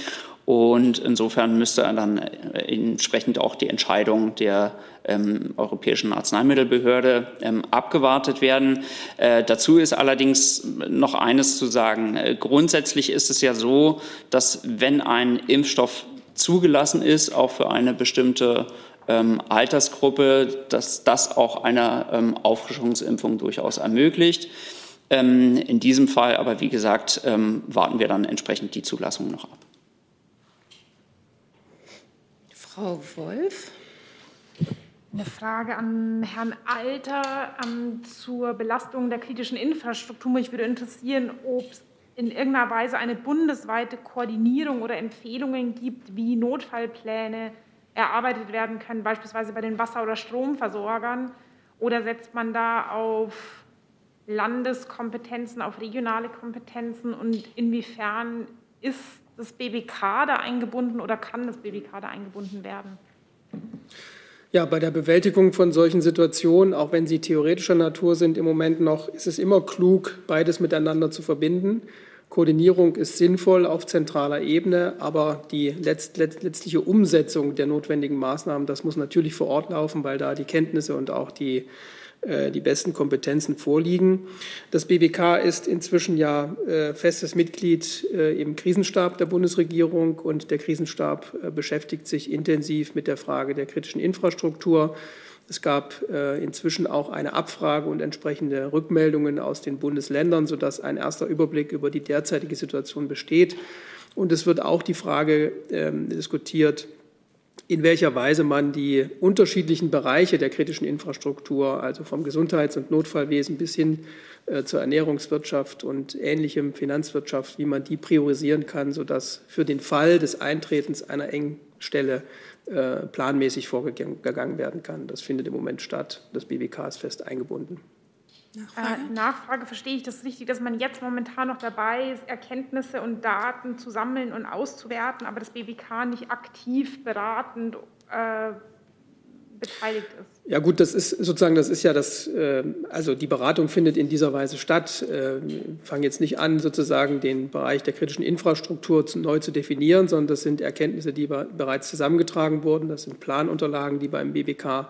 Und insofern müsste dann entsprechend auch die Entscheidung der ähm, Europäischen Arzneimittelbehörde ähm, abgewartet werden. Äh, dazu ist allerdings noch eines zu sagen. Äh, grundsätzlich ist es ja so, dass wenn ein Impfstoff zugelassen ist, auch für eine bestimmte ähm, Altersgruppe, dass das auch eine ähm, Auffrischungsimpfung durchaus ermöglicht. Ähm, in diesem Fall aber, wie gesagt, ähm, warten wir dann entsprechend die Zulassung noch ab. Frau Wolf. Eine Frage an Herrn Alter um, zur Belastung der kritischen Infrastruktur. Mich würde interessieren, ob es in irgendeiner Weise eine bundesweite Koordinierung oder Empfehlungen gibt, wie Notfallpläne erarbeitet werden können, beispielsweise bei den Wasser- oder Stromversorgern. Oder setzt man da auf Landeskompetenzen, auf regionale Kompetenzen? Und inwiefern ist das BBK da eingebunden oder kann das BBK da eingebunden werden? Ja, bei der Bewältigung von solchen Situationen, auch wenn sie theoretischer Natur sind, im Moment noch, ist es immer klug, beides miteinander zu verbinden. Koordinierung ist sinnvoll auf zentraler Ebene, aber die letzt, letztliche Umsetzung der notwendigen Maßnahmen, das muss natürlich vor Ort laufen, weil da die Kenntnisse und auch die, die besten Kompetenzen vorliegen. Das BBK ist inzwischen ja äh, festes Mitglied äh, im Krisenstab der Bundesregierung und der Krisenstab äh, beschäftigt sich intensiv mit der Frage der kritischen Infrastruktur. Es gab äh, inzwischen auch eine Abfrage und entsprechende Rückmeldungen aus den Bundesländern, sodass ein erster Überblick über die derzeitige Situation besteht. Und es wird auch die Frage ähm, diskutiert, in welcher Weise man die unterschiedlichen Bereiche der kritischen Infrastruktur, also vom Gesundheits- und Notfallwesen bis hin äh, zur Ernährungswirtschaft und ähnlichem Finanzwirtschaft, wie man die priorisieren kann, sodass für den Fall des Eintretens einer Engstelle äh, planmäßig vorgegangen werden kann. Das findet im Moment statt. Das BWK ist fest eingebunden. Nachfrage? Äh, Nachfrage, verstehe ich das richtig, dass man jetzt momentan noch dabei ist, Erkenntnisse und Daten zu sammeln und auszuwerten, aber das BWK nicht aktiv beratend äh, beteiligt ist? Ja gut, das ist sozusagen, das ist ja das, äh, also die Beratung findet in dieser Weise statt. Wir äh, fangen jetzt nicht an, sozusagen den Bereich der kritischen Infrastruktur neu zu definieren, sondern das sind Erkenntnisse, die bereits zusammengetragen wurden. Das sind Planunterlagen, die beim BBK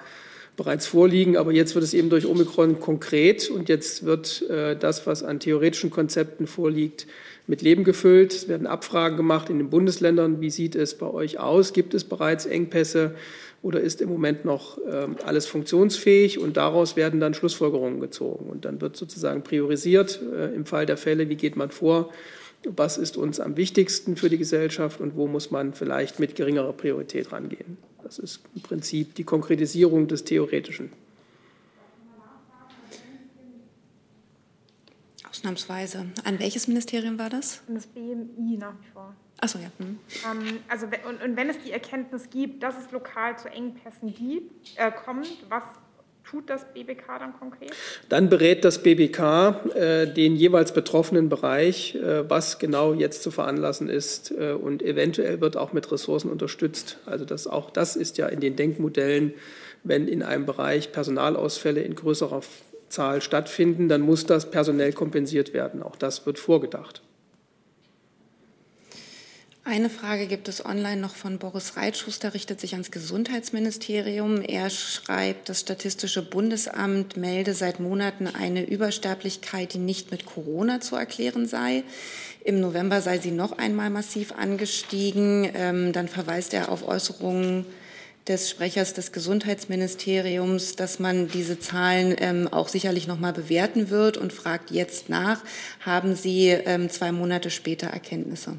bereits vorliegen. Aber jetzt wird es eben durch Omikron konkret und jetzt wird äh, das, was an theoretischen Konzepten vorliegt, mit Leben gefüllt. Es werden Abfragen gemacht in den Bundesländern. Wie sieht es bei euch aus? Gibt es bereits Engpässe? oder ist im Moment noch ähm, alles funktionsfähig und daraus werden dann Schlussfolgerungen gezogen. Und dann wird sozusagen priorisiert äh, im Fall der Fälle, wie geht man vor, was ist uns am wichtigsten für die Gesellschaft und wo muss man vielleicht mit geringerer Priorität rangehen. Das ist im Prinzip die Konkretisierung des Theoretischen. Ausnahmsweise. An welches Ministerium war das? An das BMI nach wie vor. Achso, ja. Hm. Ähm, also, und, und, wenn es die Erkenntnis gibt, dass es lokal zu Engpässen gibt, äh, kommt, was tut das BBK dann konkret? Dann berät das BBK äh, den jeweils betroffenen Bereich, äh, was genau jetzt zu veranlassen ist äh, und eventuell wird auch mit Ressourcen unterstützt. Also das, auch das ist ja in den Denkmodellen, wenn in einem Bereich Personalausfälle in größerer Zahl stattfinden, dann muss das personell kompensiert werden. Auch das wird vorgedacht. Eine Frage gibt es online noch von Boris Reitschuster, richtet sich ans Gesundheitsministerium. Er schreibt, das Statistische Bundesamt melde seit Monaten eine Übersterblichkeit, die nicht mit Corona zu erklären sei. Im November sei sie noch einmal massiv angestiegen. Ähm, dann verweist er auf Äußerungen des Sprechers des Gesundheitsministeriums, dass man diese Zahlen ähm, auch sicherlich noch mal bewerten wird und fragt jetzt nach, haben Sie ähm, zwei Monate später Erkenntnisse?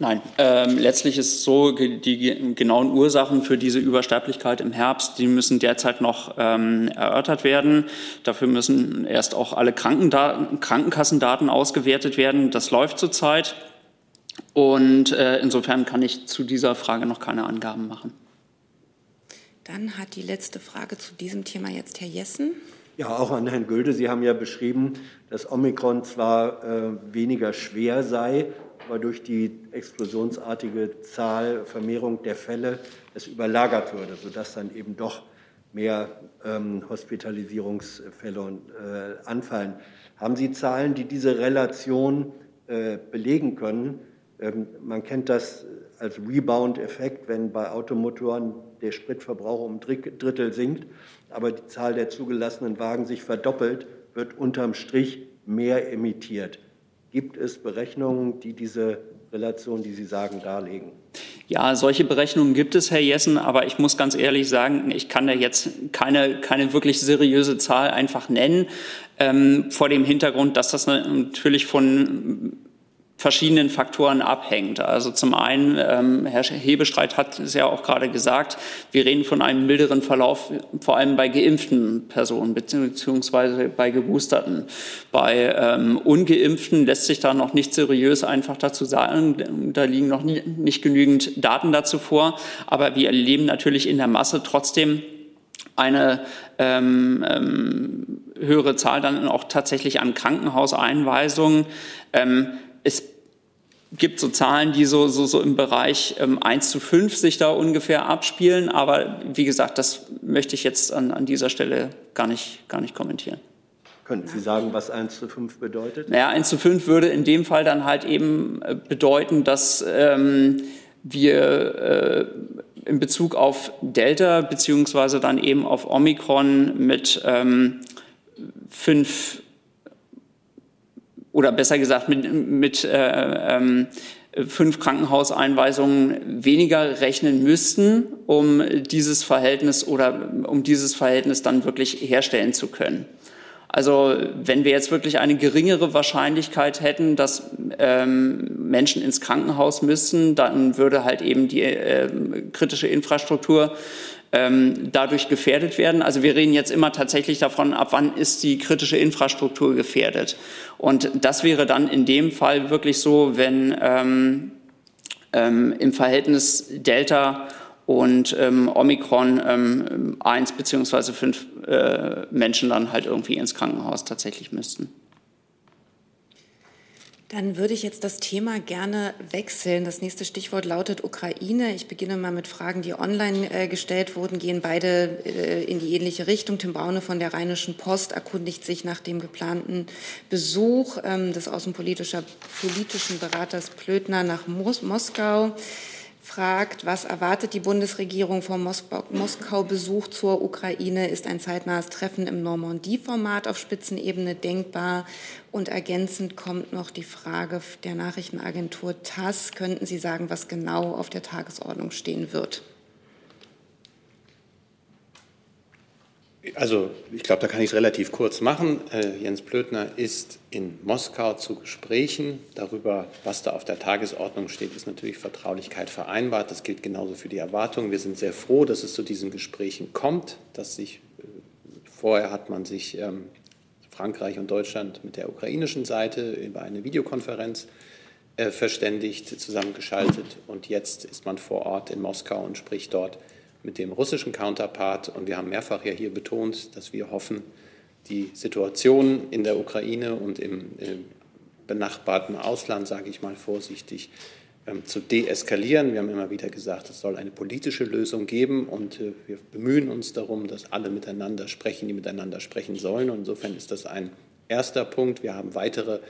Nein, ähm, letztlich ist es so, die genauen Ursachen für diese Übersterblichkeit im Herbst, die müssen derzeit noch ähm, erörtert werden. Dafür müssen erst auch alle Krankenkassendaten ausgewertet werden. Das läuft zurzeit. Und äh, insofern kann ich zu dieser Frage noch keine Angaben machen. Dann hat die letzte Frage zu diesem Thema jetzt Herr Jessen. Ja, auch an Herrn Gülde. Sie haben ja beschrieben, dass Omikron zwar äh, weniger schwer sei, aber durch die explosionsartige Zahl, Vermehrung der Fälle es überlagert würde, sodass dann eben doch mehr ähm, Hospitalisierungsfälle äh, anfallen. Haben Sie Zahlen, die diese Relation äh, belegen können? Ähm, man kennt das als Rebound-Effekt, wenn bei Automotoren der Spritverbrauch um Drittel sinkt, aber die Zahl der zugelassenen Wagen sich verdoppelt, wird unterm Strich mehr emittiert. Gibt es Berechnungen, die diese Relation, die Sie sagen, darlegen? Ja, solche Berechnungen gibt es, Herr Jessen, aber ich muss ganz ehrlich sagen, ich kann da jetzt keine, keine wirklich seriöse Zahl einfach nennen, ähm, vor dem Hintergrund, dass das natürlich von verschiedenen Faktoren abhängt. Also zum einen, ähm, Herr Hebestreit hat es ja auch gerade gesagt, wir reden von einem milderen Verlauf, vor allem bei geimpften Personen beziehungsweise bei geboosterten. Bei ähm, ungeimpften lässt sich da noch nicht seriös einfach dazu sagen. Da liegen noch nie, nicht genügend Daten dazu vor. Aber wir erleben natürlich in der Masse trotzdem eine ähm, ähm, höhere Zahl dann auch tatsächlich an Krankenhauseinweisungen. Ähm, es gibt so Zahlen, die so, so, so im Bereich ähm, 1 zu 5 sich da ungefähr abspielen. Aber wie gesagt, das möchte ich jetzt an, an dieser Stelle gar nicht, gar nicht kommentieren. Könnten Sie sagen, was 1 zu 5 bedeutet? Naja, 1 zu 5 würde in dem Fall dann halt eben äh, bedeuten, dass ähm, wir äh, in Bezug auf Delta beziehungsweise dann eben auf Omikron mit ähm, fünf oder besser gesagt mit, mit äh, ähm, fünf Krankenhauseinweisungen weniger rechnen müssten, um dieses Verhältnis oder um dieses Verhältnis dann wirklich herstellen zu können. Also wenn wir jetzt wirklich eine geringere Wahrscheinlichkeit hätten, dass ähm, Menschen ins Krankenhaus müssen, dann würde halt eben die äh, kritische Infrastruktur ähm, dadurch gefährdet werden. Also wir reden jetzt immer tatsächlich davon, ab wann ist die kritische Infrastruktur gefährdet. Und das wäre dann in dem Fall wirklich so, wenn ähm, ähm, im Verhältnis Delta und ähm, Omikron ähm, eins beziehungsweise fünf äh, Menschen dann halt irgendwie ins Krankenhaus tatsächlich müssten. Dann würde ich jetzt das Thema gerne wechseln. Das nächste Stichwort lautet Ukraine. Ich beginne mal mit Fragen, die online äh, gestellt wurden, gehen beide äh, in die ähnliche Richtung. Tim Braune von der Rheinischen Post erkundigt sich nach dem geplanten Besuch ähm, des außenpolitischen Beraters Plötner nach Mos Moskau fragt, was erwartet die Bundesregierung vom Moskau-Besuch zur Ukraine? Ist ein zeitnahes Treffen im Normandie-Format auf Spitzenebene denkbar? Und ergänzend kommt noch die Frage der Nachrichtenagentur TASS. Könnten Sie sagen, was genau auf der Tagesordnung stehen wird? Also ich glaube, da kann ich es relativ kurz machen. Äh, Jens Plötner ist in Moskau zu Gesprächen. Darüber, was da auf der Tagesordnung steht, ist natürlich Vertraulichkeit vereinbart. Das gilt genauso für die Erwartungen. Wir sind sehr froh, dass es zu diesen Gesprächen kommt. Dass sich, äh, vorher hat man sich ähm, Frankreich und Deutschland mit der ukrainischen Seite über eine Videokonferenz äh, verständigt, zusammengeschaltet. Und jetzt ist man vor Ort in Moskau und spricht dort mit dem russischen Counterpart. Und wir haben mehrfach ja hier betont, dass wir hoffen, die Situation in der Ukraine und im, im benachbarten Ausland, sage ich mal vorsichtig, ähm, zu deeskalieren. Wir haben immer wieder gesagt, es soll eine politische Lösung geben und äh, wir bemühen uns darum, dass alle miteinander sprechen, die miteinander sprechen sollen. Und insofern ist das ein erster Punkt. Wir haben weitere.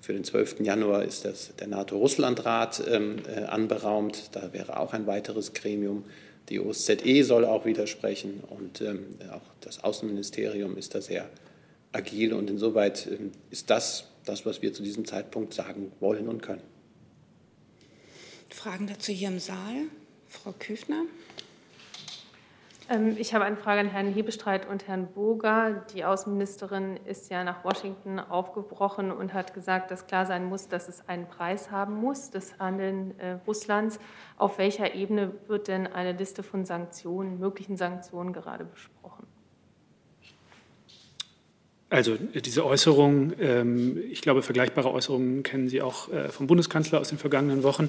Für den 12. Januar ist das, der NATO-Russland-Rat ähm, äh, anberaumt. Da wäre auch ein weiteres Gremium. Die OSZE soll auch widersprechen und ähm, auch das Außenministerium ist da sehr agil und insoweit ähm, ist das das, was wir zu diesem Zeitpunkt sagen wollen und können. Fragen dazu hier im Saal? Frau Küfner? Ähm, ich habe eine Frage an Herrn Hebestreit und Herrn Boger. Die Außenministerin ist ja nach Washington aufgebrochen und hat gesagt, dass klar sein muss, dass es einen Preis haben muss, das Handeln äh, Russlands. Auf welcher Ebene wird denn eine Liste von Sanktionen, möglichen Sanktionen gerade besprochen? Also diese Äußerung, ähm, ich glaube, vergleichbare Äußerungen kennen Sie auch äh, vom Bundeskanzler aus den vergangenen Wochen.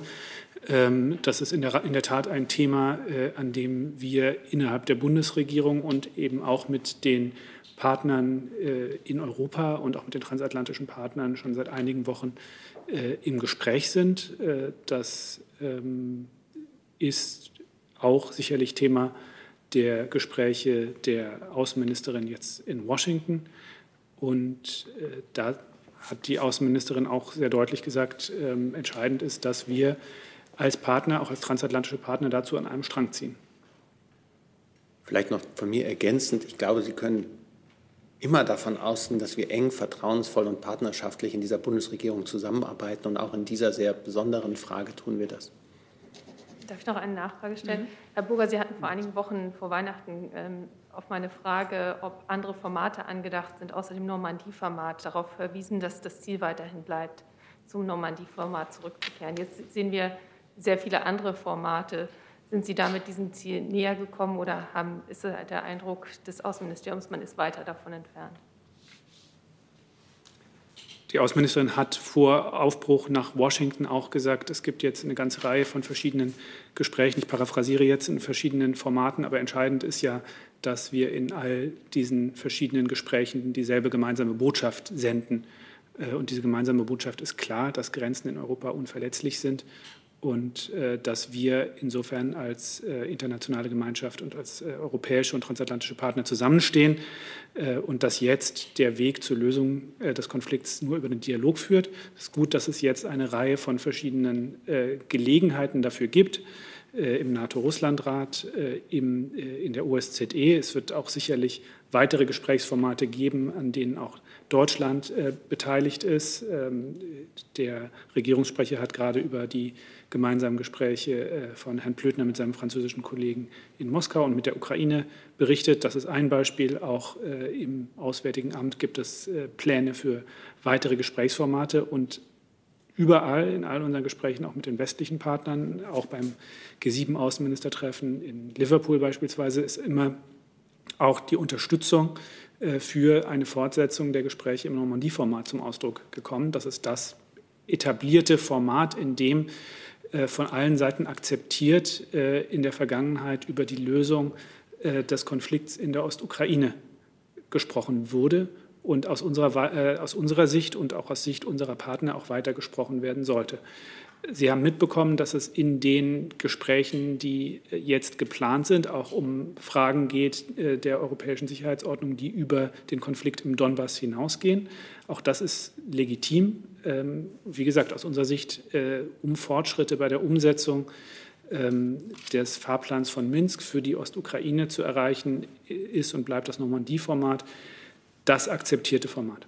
Ähm, das ist in der, in der Tat ein Thema, äh, an dem wir innerhalb der Bundesregierung und eben auch mit den Partnern äh, in Europa und auch mit den transatlantischen Partnern schon seit einigen Wochen im Gespräch sind. Das ähm, ist auch sicherlich Thema der Gespräche der Außenministerin jetzt in Washington. Und äh, da hat die Außenministerin auch sehr deutlich gesagt, ähm, entscheidend ist, dass wir als Partner, auch als transatlantische Partner, dazu an einem Strang ziehen. Vielleicht noch von mir ergänzend, ich glaube, Sie können immer davon ausgehen, dass wir eng, vertrauensvoll und partnerschaftlich in dieser Bundesregierung zusammenarbeiten. Und auch in dieser sehr besonderen Frage tun wir das. Darf ich noch eine Nachfrage stellen? Mhm. Herr Burger, Sie hatten vor einigen Wochen vor Weihnachten ähm, auf meine Frage, ob andere Formate angedacht sind, außer dem Normandie-Format, darauf verwiesen, dass das Ziel weiterhin bleibt, zum Normandie-Format zurückzukehren. Jetzt sehen wir sehr viele andere Formate. Sind Sie damit diesem Ziel näher gekommen oder haben, ist der Eindruck des Außenministeriums, man ist weiter davon entfernt? Die Außenministerin hat vor Aufbruch nach Washington auch gesagt, es gibt jetzt eine ganze Reihe von verschiedenen Gesprächen. Ich paraphrasiere jetzt in verschiedenen Formaten, aber entscheidend ist ja, dass wir in all diesen verschiedenen Gesprächen dieselbe gemeinsame Botschaft senden. Äh, und diese gemeinsame Botschaft ist klar, dass Grenzen in Europa unverletzlich sind und äh, dass wir insofern als äh, internationale Gemeinschaft und als äh, europäische und transatlantische Partner zusammenstehen äh, und dass jetzt der Weg zur Lösung äh, des Konflikts nur über den Dialog führt. Es ist gut, dass es jetzt eine Reihe von verschiedenen äh, Gelegenheiten dafür gibt im NATO-Russland-Rat, in der OSZE. Es wird auch sicherlich weitere Gesprächsformate geben, an denen auch Deutschland beteiligt ist. Ähm, der Regierungssprecher hat gerade über die gemeinsamen Gespräche äh, von Herrn Plötner mit seinem französischen Kollegen in Moskau und mit der Ukraine berichtet. Das ist ein Beispiel. Auch äh, im Auswärtigen Amt gibt es äh, Pläne für weitere Gesprächsformate und überall in all unseren Gesprächen, auch mit den westlichen Partnern, auch beim G7-Außenministertreffen in Liverpool beispielsweise, ist immer auch die Unterstützung für eine Fortsetzung der Gespräche im Normandie-Format zum Ausdruck gekommen. Das ist das etablierte Format, in dem von allen Seiten akzeptiert äh, in der Vergangenheit über die Lösung äh, des Konflikts in der Ostukraine gesprochen wurde und aus unserer, aus unserer Sicht und auch aus Sicht unserer Partner auch weiter gesprochen werden sollte. Sie haben mitbekommen, dass es in den Gesprächen, die jetzt geplant sind, auch um Fragen geht der europäischen Sicherheitsordnung, die über den Konflikt im Donbass hinausgehen. Auch das ist legitim. Ähm, wie gesagt, aus unserer Sicht äh, um Fortschritte bei der Umsetzung ähm, des Fahrplans von Minsk für die Ostukraine zu erreichen, ist und bleibt das Normandie-Format das akzeptierte Format.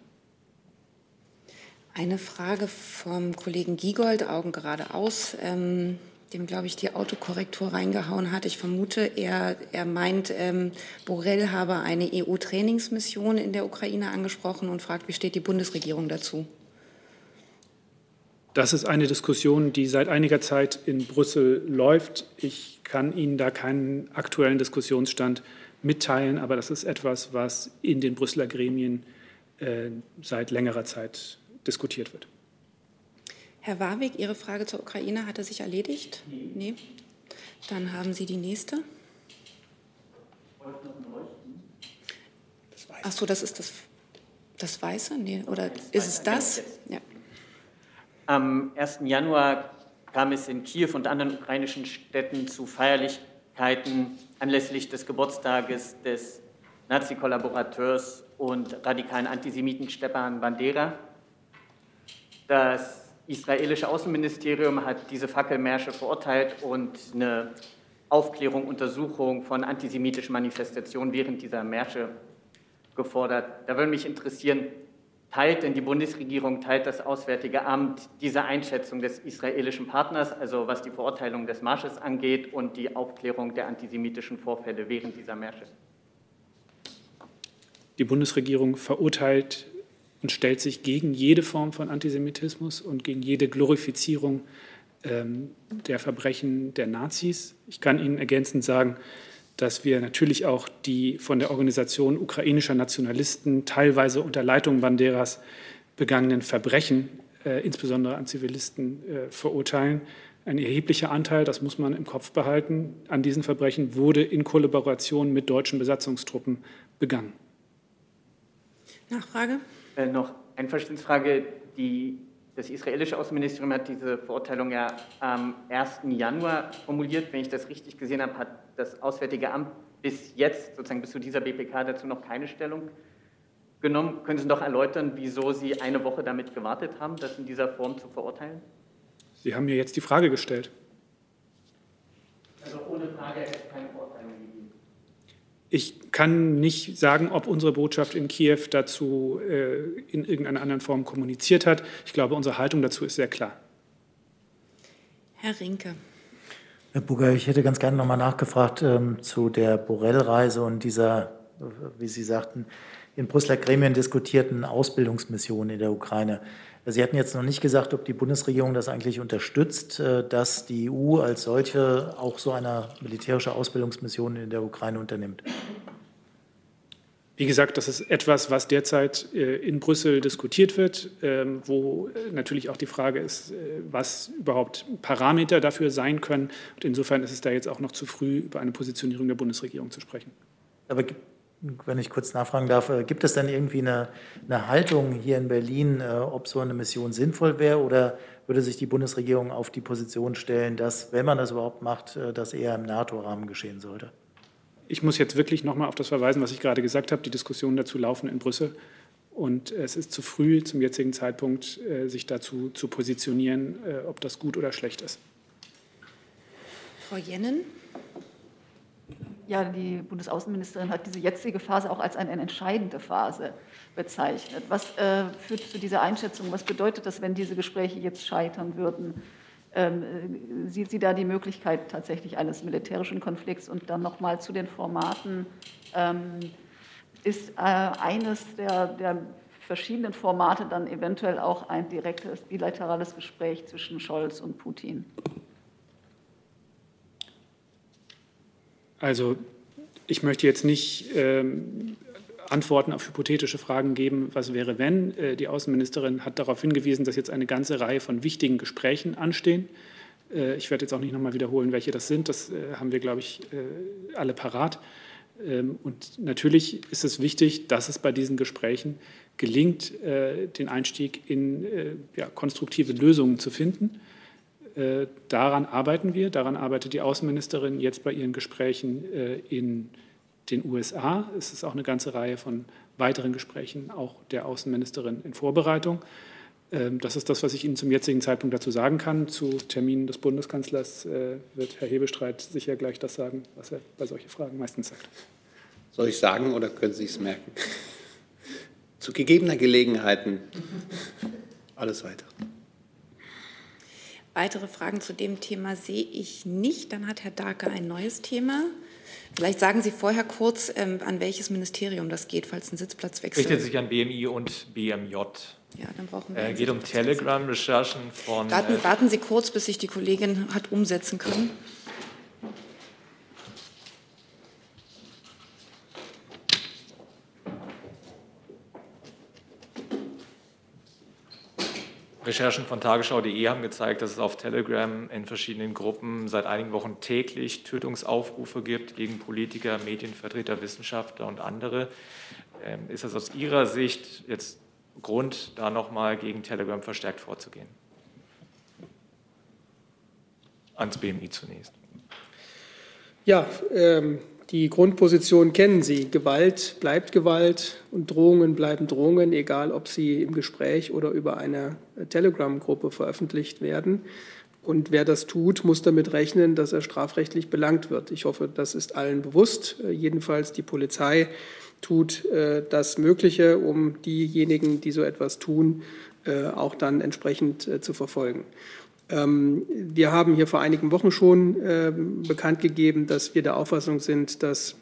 Eine Frage vom Kollegen Giegold, Augen geradeaus, ähm, dem, glaube ich, die Autokorrektur reingehauen hat. Ich vermute, er, er meint, ähm, Borrell habe eine EU-Trainingsmission in der Ukraine angesprochen und fragt, wie steht die Bundesregierung dazu? Das ist eine Diskussion, die seit einiger Zeit in Brüssel läuft. Ich kann Ihnen da keinen aktuellen Diskussionsstand mitteilen, aber das ist etwas, was in den Brüsseler Gremien äh, seit längerer Zeit diskutiert wird. Herr Warwick, Ihre Frage zur Ukraine hatte sich erledigt? Nee. Dann haben Sie die nächste. Ach so, das ist das, das Weiße? Nee, oder ist es das? Ja. Am 1. Januar kam es in Kiew und anderen ukrainischen Städten zu Feierlichkeiten anlässlich des Geburtstages des Nazi-Kollaborateurs und radikalen Antisemiten Stepan Bandera. Das israelische Außenministerium hat diese Fackelmärsche verurteilt und eine Aufklärung, Untersuchung von antisemitischen Manifestationen während dieser Märsche gefordert. Da würde mich interessieren, Teilt denn die Bundesregierung, teilt das Auswärtige Amt diese Einschätzung des israelischen Partners, also was die Verurteilung des Marsches angeht und die Aufklärung der antisemitischen Vorfälle während dieser Märsche? Die Bundesregierung verurteilt und stellt sich gegen jede Form von Antisemitismus und gegen jede Glorifizierung ähm, der Verbrechen der Nazis. Ich kann Ihnen ergänzend sagen, dass wir natürlich auch die von der Organisation ukrainischer Nationalisten teilweise unter Leitung Banderas begangenen Verbrechen, äh, insbesondere an Zivilisten, äh, verurteilen. Ein erheblicher Anteil, das muss man im Kopf behalten, an diesen Verbrechen wurde in Kollaboration mit deutschen Besatzungstruppen begangen. Nachfrage? Äh, noch eine Verständnisfrage. Die das israelische Außenministerium hat diese Verurteilung ja am 1. Januar formuliert. Wenn ich das richtig gesehen habe, hat das Auswärtige Amt bis jetzt, sozusagen bis zu dieser BPK, dazu noch keine Stellung genommen. Können Sie noch erläutern, wieso Sie eine Woche damit gewartet haben, das in dieser Form zu verurteilen? Sie haben mir jetzt die Frage gestellt. Also ohne Frage keine Verurteilung gegeben. Ich kann nicht sagen, ob unsere Botschaft in Kiew dazu äh, in irgendeiner anderen Form kommuniziert hat. Ich glaube, unsere Haltung dazu ist sehr klar. Herr Rinke. Herr Burger, ich hätte ganz gerne noch mal nachgefragt ähm, zu der Borrell-Reise und dieser, wie Sie sagten, in Brüsseler Gremien diskutierten Ausbildungsmission in der Ukraine. Sie hatten jetzt noch nicht gesagt, ob die Bundesregierung das eigentlich unterstützt, äh, dass die EU als solche auch so eine militärische Ausbildungsmission in der Ukraine unternimmt. Wie gesagt, das ist etwas, was derzeit äh, in Brüssel diskutiert wird, ähm, wo äh, natürlich auch die Frage ist, was überhaupt Parameter dafür sein können. Und insofern ist es da jetzt auch noch zu früh, über eine Positionierung der Bundesregierung zu sprechen. Aber wenn ich kurz nachfragen darf, äh, gibt es denn irgendwie eine, eine Haltung hier in Berlin, äh, ob so eine Mission sinnvoll wäre oder würde sich die Bundesregierung auf die Position stellen, dass, wenn man das überhaupt macht, äh, das eher im NATO-Rahmen geschehen sollte? Ich muss jetzt wirklich nochmal auf das verweisen, was ich gerade gesagt habe. Die Diskussionen dazu laufen in Brüssel. Und es ist zu früh zum jetzigen Zeitpunkt, sich dazu zu positionieren, ob das gut oder schlecht ist. Frau Jennen? Ja, die Bundesaußenministerin hat diese jetzige Phase auch als eine entscheidende Phase bezeichnet. Was äh, führt zu dieser Einschätzung? Was bedeutet das, wenn diese Gespräche jetzt scheitern würden? Ähm, äh, sieht sie da die Möglichkeit tatsächlich eines militärischen Konflikts? Und dann nochmal zu den Formaten. Ähm, ist äh, eines der, der verschiedenen Formate dann eventuell auch ein direktes bilaterales Gespräch zwischen Scholz und Putin? Also ich möchte jetzt nicht ähm, Antworten auf hypothetische Fragen geben, was wäre, wenn. Äh, die Außenministerin hat darauf hingewiesen, dass jetzt eine ganze Reihe von wichtigen Gesprächen anstehen. Äh, ich werde jetzt auch nicht nochmal wiederholen, welche das sind. Das äh, haben wir, glaube ich, äh, alle parat. Ähm, und natürlich ist es wichtig, dass es bei diesen Gesprächen gelingt, äh, den Einstieg in äh, ja, konstruktive Lösungen zu finden. Äh, daran arbeiten wir, daran arbeitet die Außenministerin jetzt bei ihren Gesprächen äh, in den USA. Es ist auch eine ganze Reihe von weiteren Gesprächen auch der Außenministerin in Vorbereitung. Ähm, das ist das, was ich Ihnen zum jetzigen Zeitpunkt dazu sagen kann. Zu Terminen des Bundeskanzlers äh, wird Herr Hebestreit sicher gleich das sagen, was er bei solchen Fragen meistens sagt. Soll ich sagen oder können Sie es merken? Zu gegebener Gelegenheiten alles weitere. Weitere Fragen zu dem Thema sehe ich nicht. Dann hat Herr Darke ein neues Thema. Vielleicht sagen Sie vorher kurz, ähm, an welches Ministerium das geht, falls ein Sitzplatzwechsel. Richtet sich an BMI und BMJ. Ja, dann brauchen wir. Äh, geht um Telegram-Recherchen von. Warten, äh, warten Sie kurz, bis sich die Kollegin hat umsetzen können. Recherchen von tagesschau.de haben gezeigt, dass es auf Telegram in verschiedenen Gruppen seit einigen Wochen täglich Tötungsaufrufe gibt gegen Politiker, Medienvertreter, Wissenschaftler und andere. Ähm, ist das aus Ihrer Sicht jetzt Grund, da nochmal gegen Telegram verstärkt vorzugehen? Ans BMI zunächst. Ja, ähm, die Grundposition kennen Sie. Gewalt bleibt Gewalt und Drohungen bleiben Drohungen, egal ob sie im Gespräch oder über eine Telegram-Gruppe veröffentlicht werden. Und wer das tut, muss damit rechnen, dass er strafrechtlich belangt wird. Ich hoffe, das ist allen bewusst. Jedenfalls die Polizei tut äh, das Mögliche, um diejenigen, die so etwas tun, äh, auch dann entsprechend äh, zu verfolgen. Ähm, wir haben hier vor einigen Wochen schon ähm, bekannt gegeben, dass wir der Auffassung sind, dass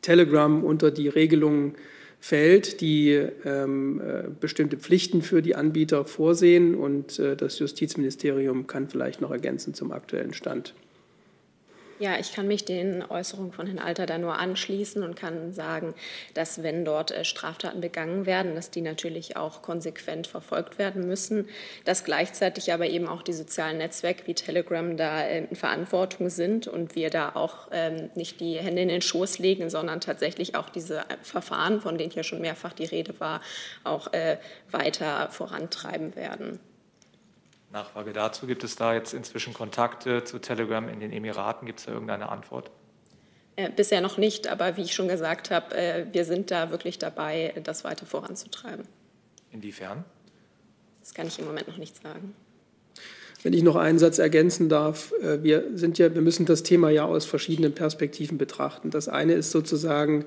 Telegram unter die Regelungen fällt, die ähm, äh, bestimmte Pflichten für die Anbieter vorsehen. Und äh, das Justizministerium kann vielleicht noch ergänzen zum aktuellen Stand. Ja, ich kann mich den Äußerungen von Herrn Alter da nur anschließen und kann sagen, dass wenn dort äh, Straftaten begangen werden, dass die natürlich auch konsequent verfolgt werden müssen, dass gleichzeitig aber eben auch die sozialen Netzwerke wie Telegram da äh, in Verantwortung sind und wir da auch ähm, nicht die Hände in den Schoß legen, sondern tatsächlich auch diese äh, Verfahren, von denen hier schon mehrfach die Rede war, auch weiter vorantreiben werden. Nachfrage dazu. Gibt es da jetzt inzwischen Kontakte zu Telegram in den Emiraten? Gibt es da irgendeine Antwort? Äh, bisher noch nicht, aber wie ich schon gesagt habe, äh, wir sind da wirklich dabei, das weiter voranzutreiben. Inwiefern? Das kann ich im Moment noch nicht sagen. Wenn ich noch einen Satz ergänzen darf, äh, wir sind ja, wir müssen das Thema ja aus verschiedenen Perspektiven betrachten. Das eine ist sozusagen äh,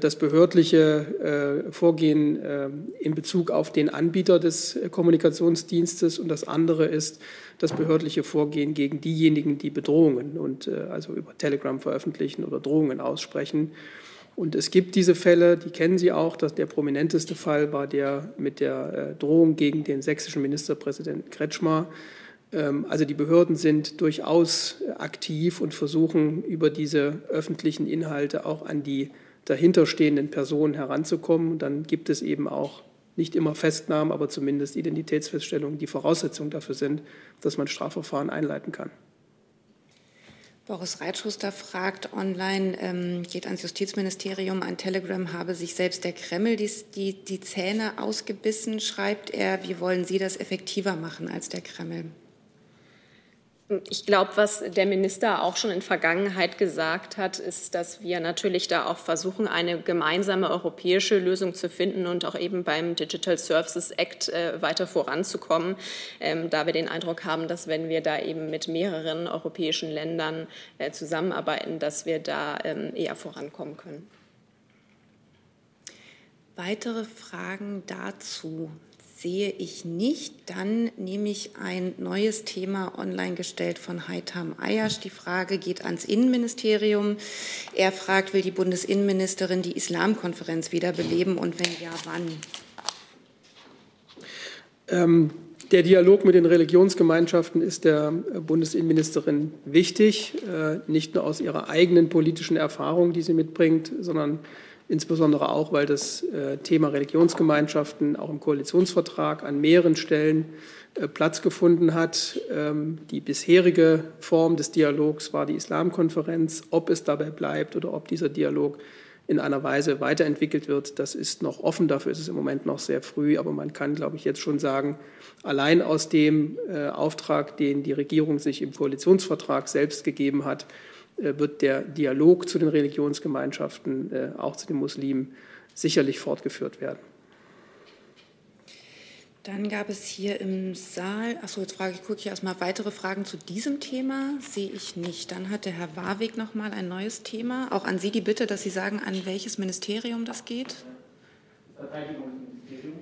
das behördliche äh, Vorgehen äh, in Bezug auf den Anbieter des Kommunikationsdienstes und das andere ist das behördliche Vorgehen gegen diejenigen, die Bedrohungen und also über Telegram veröffentlichen oder Drohungen aussprechen. Und es gibt diese Fälle, die kennen Sie auch. Dass der prominenteste Fall war der mit der Drohung gegen den sächsischen Ministerpräsidenten Kretschmer. Ähm, also die Behörden sind durchaus aktiv und versuchen über diese öffentlichen Inhalte auch an die dahinterstehenden Personen heranzukommen. Und dann gibt es eben auch nicht immer Festnahmen, aber zumindest Identitätsfeststellungen, die Voraussetzung dafür sind, dass man Strafverfahren einleiten kann. Boris Reitschuster fragt online, ähm, geht ans Justizministerium, an Telegram habe sich selbst der Kreml die, die, die Zähne ausgebissen, schreibt er. Wie wollen Sie das effektiver machen als der Kreml? Ich glaube, was der Minister auch schon in Vergangenheit gesagt hat, ist, dass wir natürlich da auch versuchen, eine gemeinsame europäische Lösung zu finden und auch eben beim Digital Services Act äh, weiter voranzukommen, ähm, da wir den Eindruck haben, dass wenn wir da eben mit mehreren europäischen Ländern äh, zusammenarbeiten, dass wir da ähm, eher vorankommen können. Weitere Fragen dazu sehe ich nicht. Dann nehme ich ein neues Thema online gestellt von Heitam Ayash. Die Frage geht ans Innenministerium. Er fragt, will die Bundesinnenministerin die Islamkonferenz wiederbeleben und wenn ja, wann? Ähm, der Dialog mit den Religionsgemeinschaften ist der Bundesinnenministerin wichtig, äh, nicht nur aus ihrer eigenen politischen Erfahrung, die sie mitbringt, sondern insbesondere auch, weil das äh, Thema Religionsgemeinschaften auch im Koalitionsvertrag an mehreren Stellen äh, Platz gefunden hat. Ähm, die bisherige Form des Dialogs war die Islamkonferenz. Ob es dabei bleibt oder ob dieser Dialog in einer Weise weiterentwickelt wird, das ist noch offen. Dafür ist es im Moment noch sehr früh. Aber man kann, glaube ich, jetzt schon sagen, allein aus dem äh, Auftrag, den die Regierung sich im Koalitionsvertrag selbst gegeben hat, wird der Dialog zu den Religionsgemeinschaften, äh, auch zu den Muslimen, sicherlich fortgeführt werden. Dann gab es hier im Saal, achso, jetzt frage ich, gucke ich erstmal weitere Fragen zu diesem Thema, sehe ich nicht. Dann hat der Herr Warweg noch mal ein neues Thema. Auch an Sie die Bitte, dass Sie sagen, an welches Ministerium das geht. Verteidigungsministerium.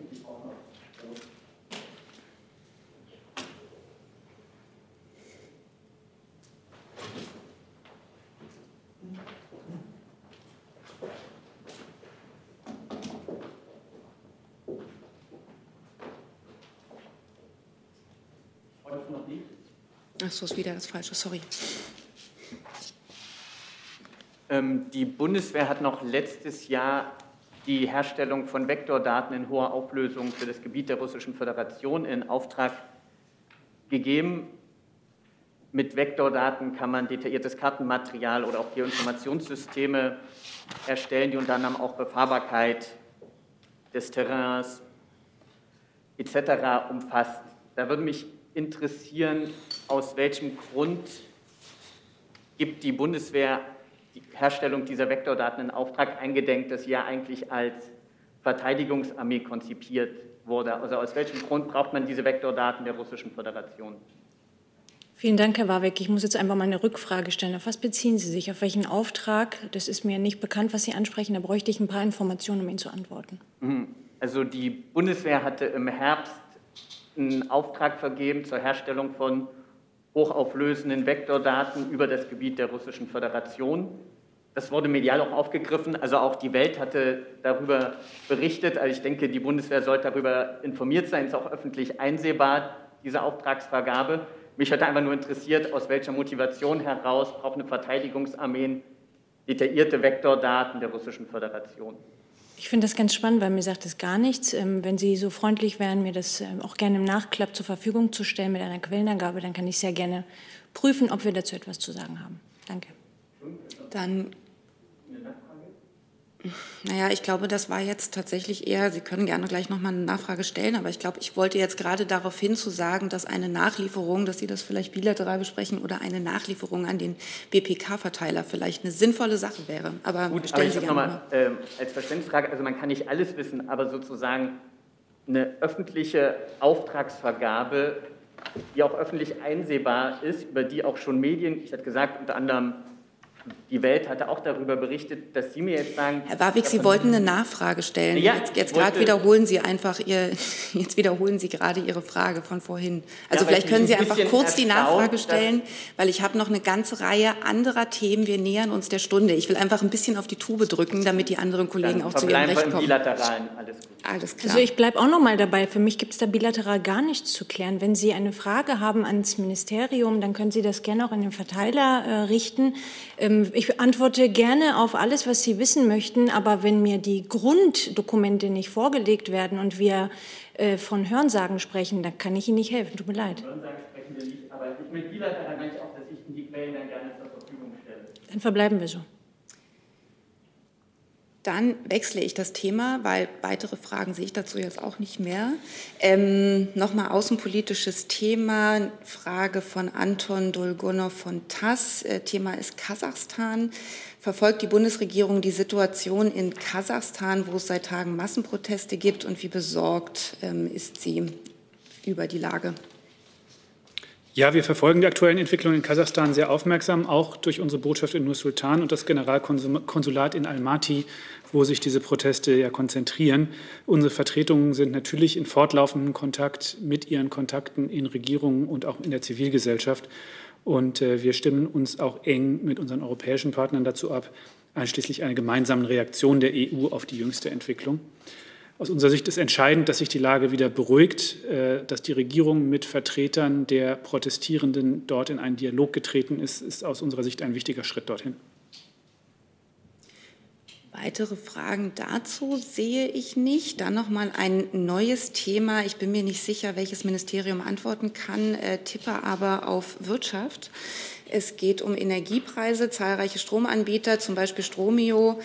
Ach so, ist wieder das Falsche, sorry. Ähm, die Bundeswehr hat noch letztes Jahr die Herstellung von Vektordaten in hoher Auflösung für das Gebiet der Russischen Föderation in Auftrag gegeben. Mit Vektordaten kann man detailliertes Kartenmaterial oder auch Geoinformationssysteme erstellen, die unter anderem auch Befahrbarkeit des Terrains etc. umfasst. Da würde mich interessieren, aus welchem Grund gibt die Bundeswehr die Herstellung dieser Vektordaten in Auftrag, eingedenk, dass sie ja eigentlich als Verteidigungsarmee konzipiert wurde. Also aus welchem Grund braucht man diese Vektordaten der Russischen Föderation? Vielen Dank, Herr Warwick. Ich muss jetzt einfach mal eine Rückfrage stellen. Auf was beziehen Sie sich? Auf welchen Auftrag? Das ist mir nicht bekannt, was Sie ansprechen. Da bräuchte ich ein paar Informationen, um Ihnen zu antworten. Mhm. Also die Bundeswehr hatte im Herbst einen Auftrag vergeben zur Herstellung von hochauflösenden Vektordaten über das Gebiet der Russischen Föderation. Das wurde medial auch aufgegriffen, also auch die Welt hatte darüber berichtet. Also ich denke, die Bundeswehr sollte darüber informiert sein, ist auch öffentlich einsehbar, diese Auftragsvergabe. Mich hat einfach nur interessiert, aus welcher Motivation heraus braucht eine Verteidigungsarmee detaillierte Vektordaten der Russischen Föderation. Ich finde das ganz spannend, weil mir sagt es gar nichts. Ähm, wenn Sie so freundlich wären, mir das ähm, auch gerne im Nachklapp zur Verfügung zu stellen mit einer Quellenangabe, dann kann ich sehr gerne prüfen, ob wir dazu etwas zu sagen haben. Danke. Dann naja, ich glaube, das war jetzt tatsächlich eher, Sie können gerne gleich nochmal eine Nachfrage stellen, aber ich glaube, ich wollte jetzt gerade darauf hin zu sagen, dass eine Nachlieferung, dass Sie das vielleicht bilateral besprechen oder eine Nachlieferung an den BPK-Verteiler vielleicht eine sinnvolle Sache wäre. Aber Gut, stellen aber ich Sie habe nochmal äh, als Verständnisfrage, also man kann nicht alles wissen, aber sozusagen eine öffentliche Auftragsvergabe, die auch öffentlich einsehbar ist, über die auch schon Medien, ich hatte gesagt, unter anderem die Welt hatte auch darüber berichtet, dass Sie mir jetzt sagen. Herr Warwick, Sie wollten eine Nachfrage stellen. Ja, jetzt jetzt gerade wiederholen Sie einfach Ihr, jetzt wiederholen Sie gerade Ihre Frage von vorhin. Also ja, vielleicht können Sie einfach kurz die Nachfrage stellen, weil ich habe noch eine ganze Reihe anderer Themen. Wir nähern uns der Stunde. Ich will einfach ein bisschen auf die Tube drücken, damit die anderen Kollegen Dann auch zu ihrem Recht kommen. Bilateralen. Alles gut. Alles klar. Also ich bleibe auch noch mal dabei. Für mich gibt es da bilateral gar nichts zu klären. Wenn Sie eine Frage haben ans Ministerium, dann können Sie das gerne auch an den Verteiler äh, richten. Ähm, ich antworte gerne auf alles, was Sie wissen möchten, aber wenn mir die Grunddokumente nicht vorgelegt werden und wir äh, von Hörensagen sprechen, dann kann ich Ihnen nicht helfen. Tut mir leid. Hörensagen sprechen wir nicht, aber ich mit bilateral meine ich auch, dass ich Ihnen die Quellen dann gerne zur Verfügung Dann verbleiben wir so. Dann wechsle ich das Thema, weil weitere Fragen sehe ich dazu jetzt auch nicht mehr. Ähm, Nochmal außenpolitisches Thema, Frage von Anton Dolgonov von TASS. Äh, Thema ist Kasachstan. Verfolgt die Bundesregierung die Situation in Kasachstan, wo es seit Tagen Massenproteste gibt und wie besorgt ähm, ist sie über die Lage? Ja, wir verfolgen die aktuellen Entwicklungen in Kasachstan sehr aufmerksam, auch durch unsere Botschaft in Nur-Sultan und das Generalkonsulat in Almaty, wo sich diese Proteste ja konzentrieren. Unsere Vertretungen sind natürlich in fortlaufendem Kontakt mit ihren Kontakten in Regierungen und auch in der Zivilgesellschaft. Und äh, wir stimmen uns auch eng mit unseren europäischen Partnern dazu ab, einschließlich einer gemeinsamen Reaktion der EU auf die jüngste Entwicklung. Aus unserer Sicht ist entscheidend, dass sich die Lage wieder beruhigt, äh, dass die Regierung mit Vertretern der Protestierenden dort in einen Dialog getreten ist, ist aus unserer Sicht ein wichtiger Schritt dorthin. Weitere Fragen dazu sehe ich nicht. Dann noch mal ein neues Thema. Ich bin mir nicht sicher, welches Ministerium antworten kann, äh, tippe aber auf Wirtschaft. Es geht um Energiepreise. Zahlreiche Stromanbieter, zum Beispiel Stromio,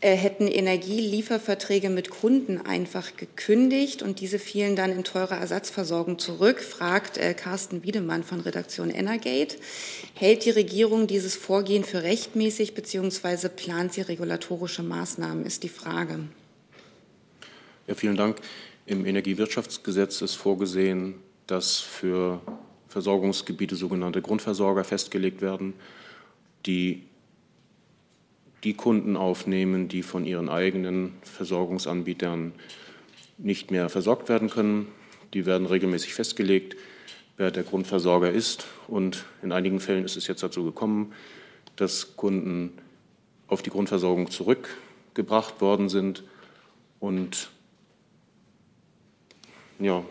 hätten Energielieferverträge mit Kunden einfach gekündigt und diese fielen dann in teure Ersatzversorgung zurück, fragt äh, Carsten Wiedemann von Redaktion Energate. Hält die Regierung dieses Vorgehen für rechtmäßig bzw. plant sie regulatorische Maßnahmen, ist die Frage. Ja, vielen Dank. Im Energiewirtschaftsgesetz ist vorgesehen, dass für Versorgungsgebiete sogenannte Grundversorger festgelegt werden, die die Kunden aufnehmen, die von ihren eigenen Versorgungsanbietern nicht mehr versorgt werden können. Die werden regelmäßig festgelegt, wer der Grundversorger ist. Und in einigen Fällen ist es jetzt dazu gekommen, dass Kunden auf die Grundversorgung zurückgebracht worden sind. Und ja,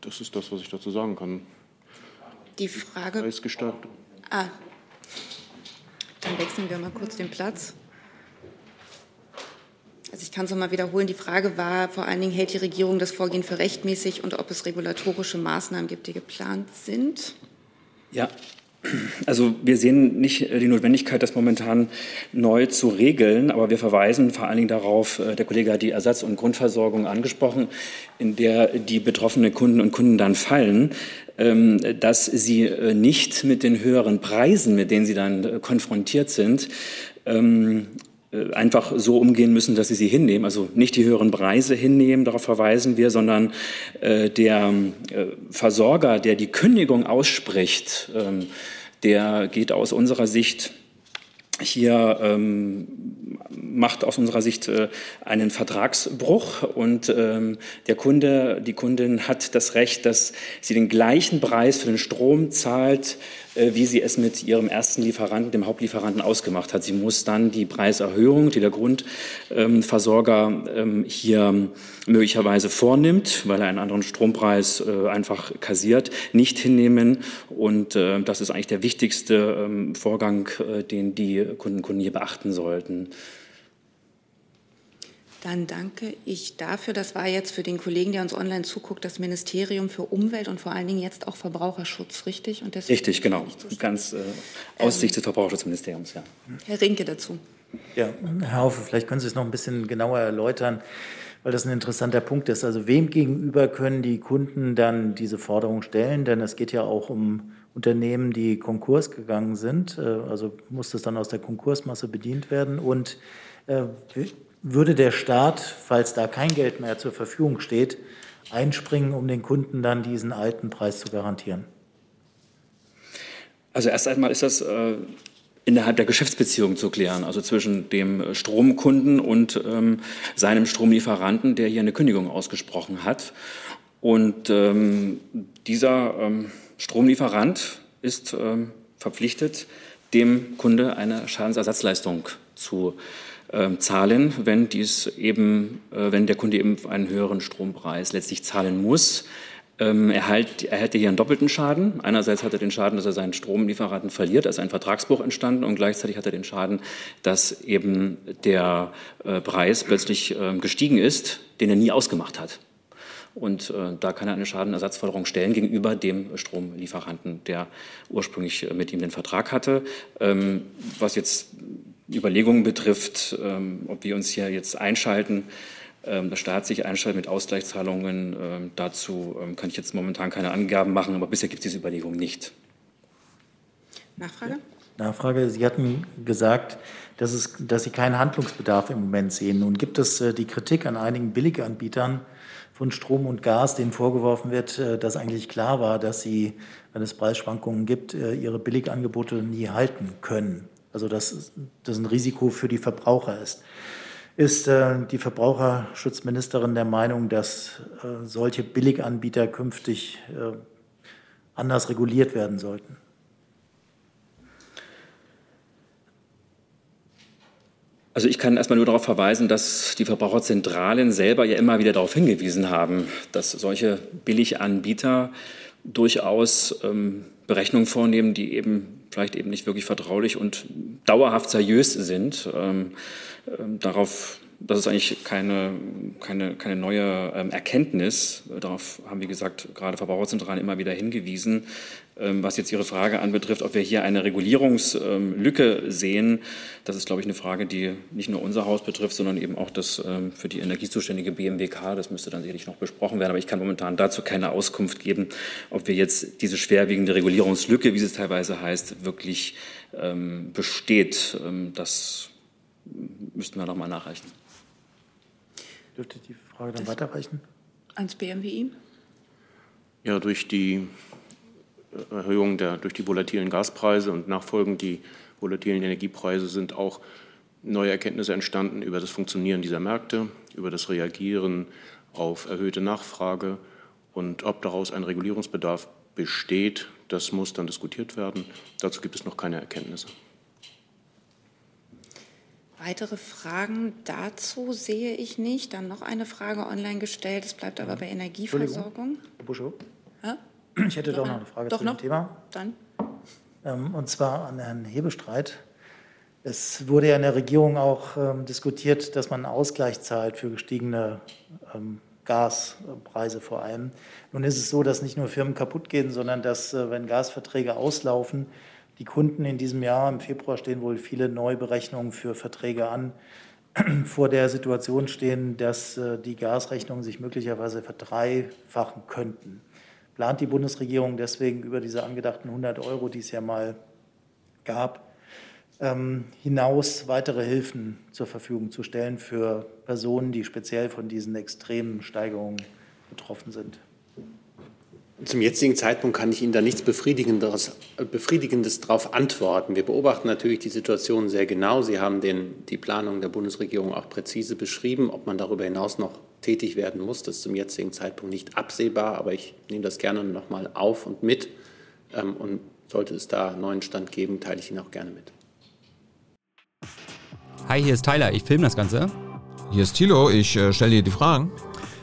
das ist das, was ich dazu sagen kann. Die Frage. Preisgestaltung. Ah, dann wechseln wir mal kurz den Platz. Also ich kann es nochmal wiederholen. Die Frage war vor allen Dingen, hält die Regierung das Vorgehen für rechtmäßig und ob es regulatorische Maßnahmen gibt, die geplant sind? Ja, also wir sehen nicht die Notwendigkeit, das momentan neu zu regeln, aber wir verweisen vor allen Dingen darauf, äh, der Kollege hat die Ersatz- und Grundversorgung angesprochen, in der die betroffenen Kunden und Kunden dann fallen. Ähm, dass sie äh, nicht mit den höheren Preisen, mit denen sie dann äh, konfrontiert sind, ähm, äh, einfach so umgehen müssen, dass sie sie hinnehmen. Also nicht die höheren Preise hinnehmen, darauf verweisen wir, sondern der Versorger, der die Kündigung ausspricht, ähm, der geht aus unserer Sicht hier ähm, macht aus unserer Sicht äh, einen Vertragsbruch und ähm, der Kunde, die Kundin hat das Recht, dass sie den gleichen Preis für den Strom zahlt, wie sie es mit ihrem ersten Lieferanten, dem Hauptlieferanten, ausgemacht hat. Sie muss dann die Preiserhöhung, die der Grundversorger ähm, hier möglicherweise vornimmt, weil er einen anderen Strompreis äh, einfach kassiert, nicht hinnehmen. Und äh, das ist eigentlich der wichtigste ähm, Vorgang, den die Kunden und Kunden hier beachten sollten. Dann danke ich dafür. Das war jetzt für den Kollegen, der uns online zuguckt, das Ministerium für Umwelt und vor allen Dingen jetzt auch Verbraucherschutz, richtig? Und richtig, genau. Ganz äh, aus ähm, Sicht des Verbraucherschutzministeriums, ja. Herr Rinke dazu. Ja, Herr Haufe, vielleicht können Sie es noch ein bisschen genauer erläutern, weil das ein interessanter Punkt ist. Also wem gegenüber können die Kunden dann diese Forderung stellen? Denn es geht ja auch um Unternehmen, die Konkurs gegangen sind. Äh, also muss das dann aus der Konkursmasse bedient werden. Und äh, würde der Staat, falls da kein Geld mehr zur Verfügung steht, einspringen, um den Kunden dann diesen alten Preis zu garantieren? Also erst einmal ist das äh, innerhalb der Geschäftsbeziehung zu klären, also zwischen dem Stromkunden und ähm, seinem Stromlieferanten, der hier eine Kündigung ausgesprochen hat. Und ähm, dieser ähm, Stromlieferant ist ähm, verpflichtet, dem Kunde eine Schadensersatzleistung zu ähm, zahlen, wenn dies eben, äh, wenn der Kunde eben einen höheren Strompreis letztlich zahlen muss. Ähm, er, halt, er hätte hier einen doppelten Schaden. Einerseits hat er den Schaden, dass er seinen Stromlieferanten verliert, ist ein Vertragsbruch entstanden und gleichzeitig hat er den Schaden, dass eben der äh, Preis plötzlich äh, gestiegen ist, den er nie ausgemacht hat. und da kann er eine Schadenersatzforderung stellen gegenüber dem Stromlieferanten, der ursprünglich mit ihm den Vertrag hatte. Ähm, was jetzt Überlegungen betrifft, ähm, ob wir uns hier jetzt einschalten, ähm, der Staat sich einschaltet mit Ausgleichszahlungen, ähm, dazu ähm, kann ich jetzt momentan keine Angaben machen, aber bisher gibt es diese Überlegung nicht. Nachfrage? Nachfrage. Sie hatten gesagt, dass, es, dass Sie keinen Handlungsbedarf im Moment sehen. Nun gibt es äh, die Kritik an einigen Billiganbietern von Strom und Gas, denen vorgeworfen wird, äh, dass eigentlich klar war, dass sie, wenn es Preisschwankungen gibt, äh, ihre Billigangebote nie halten können. Also dass das ein Risiko für die Verbraucher ist. Ist die Verbraucherschutzministerin der Meinung, dass solche Billiganbieter künftig anders reguliert werden sollten? Also ich kann erstmal nur darauf verweisen, dass die Verbraucherzentralen selber ja immer wieder darauf hingewiesen haben, dass solche Billiganbieter durchaus ähm, Berechnungen vornehmen, die eben vielleicht eben nicht wirklich vertraulich und dauerhaft seriös sind. Ähm, ähm, darauf das ist eigentlich keine, keine, keine neue ähm, Erkenntnis. Darauf haben, wie gesagt, gerade Verbraucherzentralen immer wieder hingewiesen. Ähm, was jetzt Ihre Frage anbetrifft, ob wir hier eine Regulierungslücke sehen, das ist, glaube ich, eine Frage, die nicht nur unser Haus betrifft, sondern eben auch das ähm, für die energiezuständige BMWK. Das müsste dann sicherlich noch besprochen werden. Aber ich kann momentan dazu keine Auskunft geben, ob wir jetzt diese schwerwiegende Regulierungslücke, wie es teilweise heißt, wirklich ähm, besteht. Das müssten wir noch mal nachreichen. Dürfte die Frage dann weiterreichen? Ans BMWI? Ja, durch die Erhöhung der, durch die volatilen Gaspreise und nachfolgend die volatilen Energiepreise sind auch neue Erkenntnisse entstanden über das Funktionieren dieser Märkte, über das Reagieren auf erhöhte Nachfrage und ob daraus ein Regulierungsbedarf besteht, das muss dann diskutiert werden. Dazu gibt es noch keine Erkenntnisse. Weitere Fragen dazu sehe ich nicht. Dann noch eine Frage online gestellt. Es bleibt aber bei Energieversorgung. Herr Buschow? Ja? Ich hätte doch noch eine Frage doch zu noch? dem Thema. Dann. Ähm, Und zwar an Herrn Hebestreit. Es wurde ja in der Regierung auch ähm, diskutiert, dass man einen Ausgleich zahlt für gestiegene ähm, Gaspreise vor allem. Nun ist es so, dass nicht nur Firmen kaputt gehen, sondern dass, äh, wenn Gasverträge auslaufen, die Kunden in diesem Jahr, im Februar stehen wohl viele Neuberechnungen für Verträge an, vor der Situation stehen, dass äh, die Gasrechnungen sich möglicherweise verdreifachen könnten. Plant die Bundesregierung deswegen über diese angedachten 100 Euro, die es ja mal gab, ähm, hinaus weitere Hilfen zur Verfügung zu stellen für Personen, die speziell von diesen extremen Steigerungen betroffen sind? Zum jetzigen Zeitpunkt kann ich Ihnen da nichts Befriedigendes, Befriedigendes darauf antworten. Wir beobachten natürlich die Situation sehr genau. Sie haben den, die Planung der Bundesregierung auch präzise beschrieben. Ob man darüber hinaus noch tätig werden muss, das ist zum jetzigen Zeitpunkt nicht absehbar. Aber ich nehme das gerne noch mal auf und mit. Ähm, und sollte es da einen neuen Stand geben, teile ich ihn auch gerne mit. Hi, hier ist Tyler, ich filme das Ganze. Hier ist Thilo, ich äh, stelle dir die Fragen.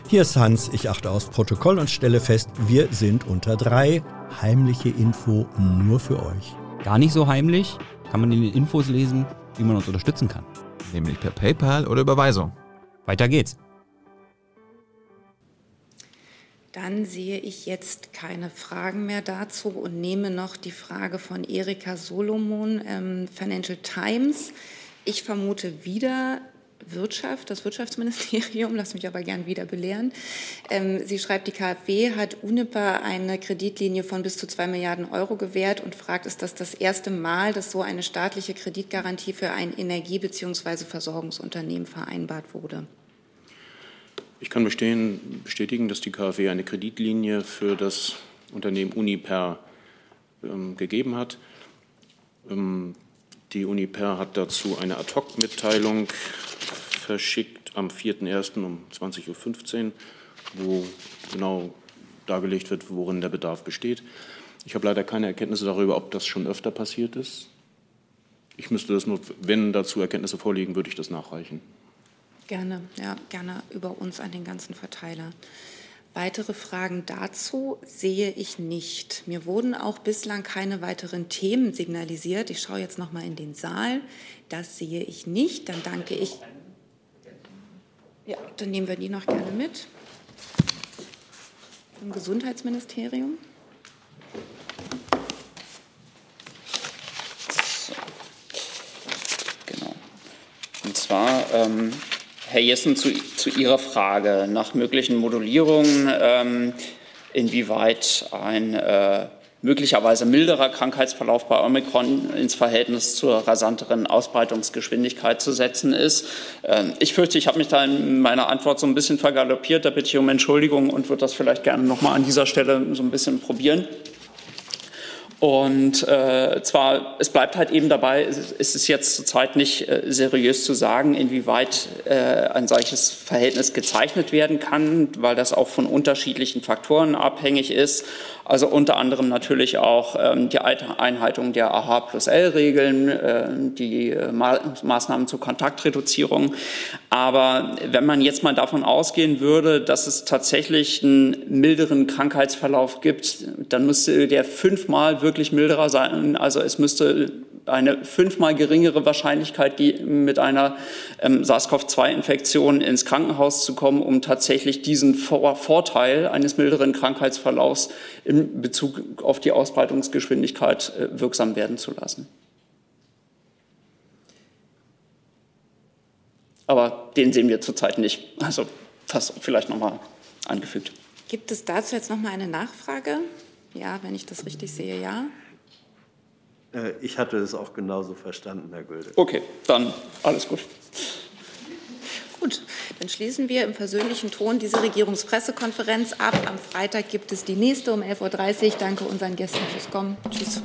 Hier ist Hans, ich achte aufs Protokoll und stelle fest, wir sind unter drei. Heimliche Info nur für euch. Gar nicht so heimlich, kann man in den Infos lesen, wie man uns unterstützen kann. Nämlich per PayPal oder Überweisung. Weiter geht's. Dann sehe ich jetzt keine Fragen mehr dazu und nehme noch die Frage von Erika Solomon, ähm, Financial Times. Ich vermute wieder Wirtschaft, das Wirtschaftsministerium, lass mich aber gern wieder belehren. Ähm, sie schreibt, die KfW hat UNIPA eine Kreditlinie von bis zu zwei Milliarden Euro gewährt und fragt, ist das das erste Mal, dass so eine staatliche Kreditgarantie für ein Energie- bzw. Versorgungsunternehmen vereinbart wurde? Ich kann bestehen, bestätigen, dass die KfW eine Kreditlinie für das Unternehmen Uniper ähm, gegeben hat. Ähm, die Uniper hat dazu eine Ad-Hoc-Mitteilung verschickt am 4.1. um 20.15 Uhr, wo genau dargelegt wird, worin der Bedarf besteht. Ich habe leider keine Erkenntnisse darüber, ob das schon öfter passiert ist. Ich müsste das nur, wenn dazu Erkenntnisse vorliegen, würde ich das nachreichen. Gerne, ja, gerne über uns an den ganzen Verteiler. Weitere Fragen dazu sehe ich nicht. Mir wurden auch bislang keine weiteren Themen signalisiert. Ich schaue jetzt noch mal in den Saal. Das sehe ich nicht. Dann danke ich. Ja, dann nehmen wir die noch gerne mit. dem Gesundheitsministerium. Genau. Und zwar, ähm, Herr Jessen, zu, zu, Ihrer Frage nach möglichen Modulierungen, ähm, inwieweit ein äh, möglicherweise milderer Krankheitsverlauf bei Omikron ins Verhältnis zur rasanteren Ausbreitungsgeschwindigkeit zu setzen ist. Ähm, ich fürchte, ich habe mich da in meiner Antwort so ein bisschen vergaloppiert. Da bitte ich um Entschuldigung und würde das vielleicht gerne noch mal an dieser Stelle so ein bisschen probieren. Und äh, zwar, es bleibt halt eben dabei, es ist jetzt zurzeit nicht äh, seriös zu sagen, inwieweit äh, ein solches Verhältnis gezeichnet werden kann, weil das auch von unterschiedlichen Faktoren abhängig ist. Also unter anderem natürlich auch ähm, die Einhaltung der AH plus L-Regeln, äh, die äh, Ma Maßnahmen zur Kontaktreduzierung. Aber wenn man jetzt mal davon ausgehen würde, dass es tatsächlich einen milderen Krankheitsverlauf gibt, dann müsste der fünfmal wirklich milderer sein. Also es müsste eine fünfmal geringere Wahrscheinlichkeit mit einer ähm, SARS-CoV-2-Infektion ins Krankenhaus zu kommen, um tatsächlich diesen Vor Vorteil eines milderen Krankheitsverlaufs in Bezug auf die Ausbreitungsgeschwindigkeit äh, wirksam werden zu lassen. Aber den sehen wir zurzeit nicht. Also das vielleicht nochmal angefügt. Gibt es dazu jetzt nochmal eine Nachfrage? Ja, wenn ich das richtig sehe, ja. Äh, ich hatte es auch genauso verstanden, Herr Gülde. Okay, dann alles gut. Gut, dann schließen wir im versöhnlichen Ton diese Regierungspressekonferenz ab. Am Freitag gibt es die nächste um 11.30 Uhr. Danke unseren Gästen fürs Kommen. Tschüss.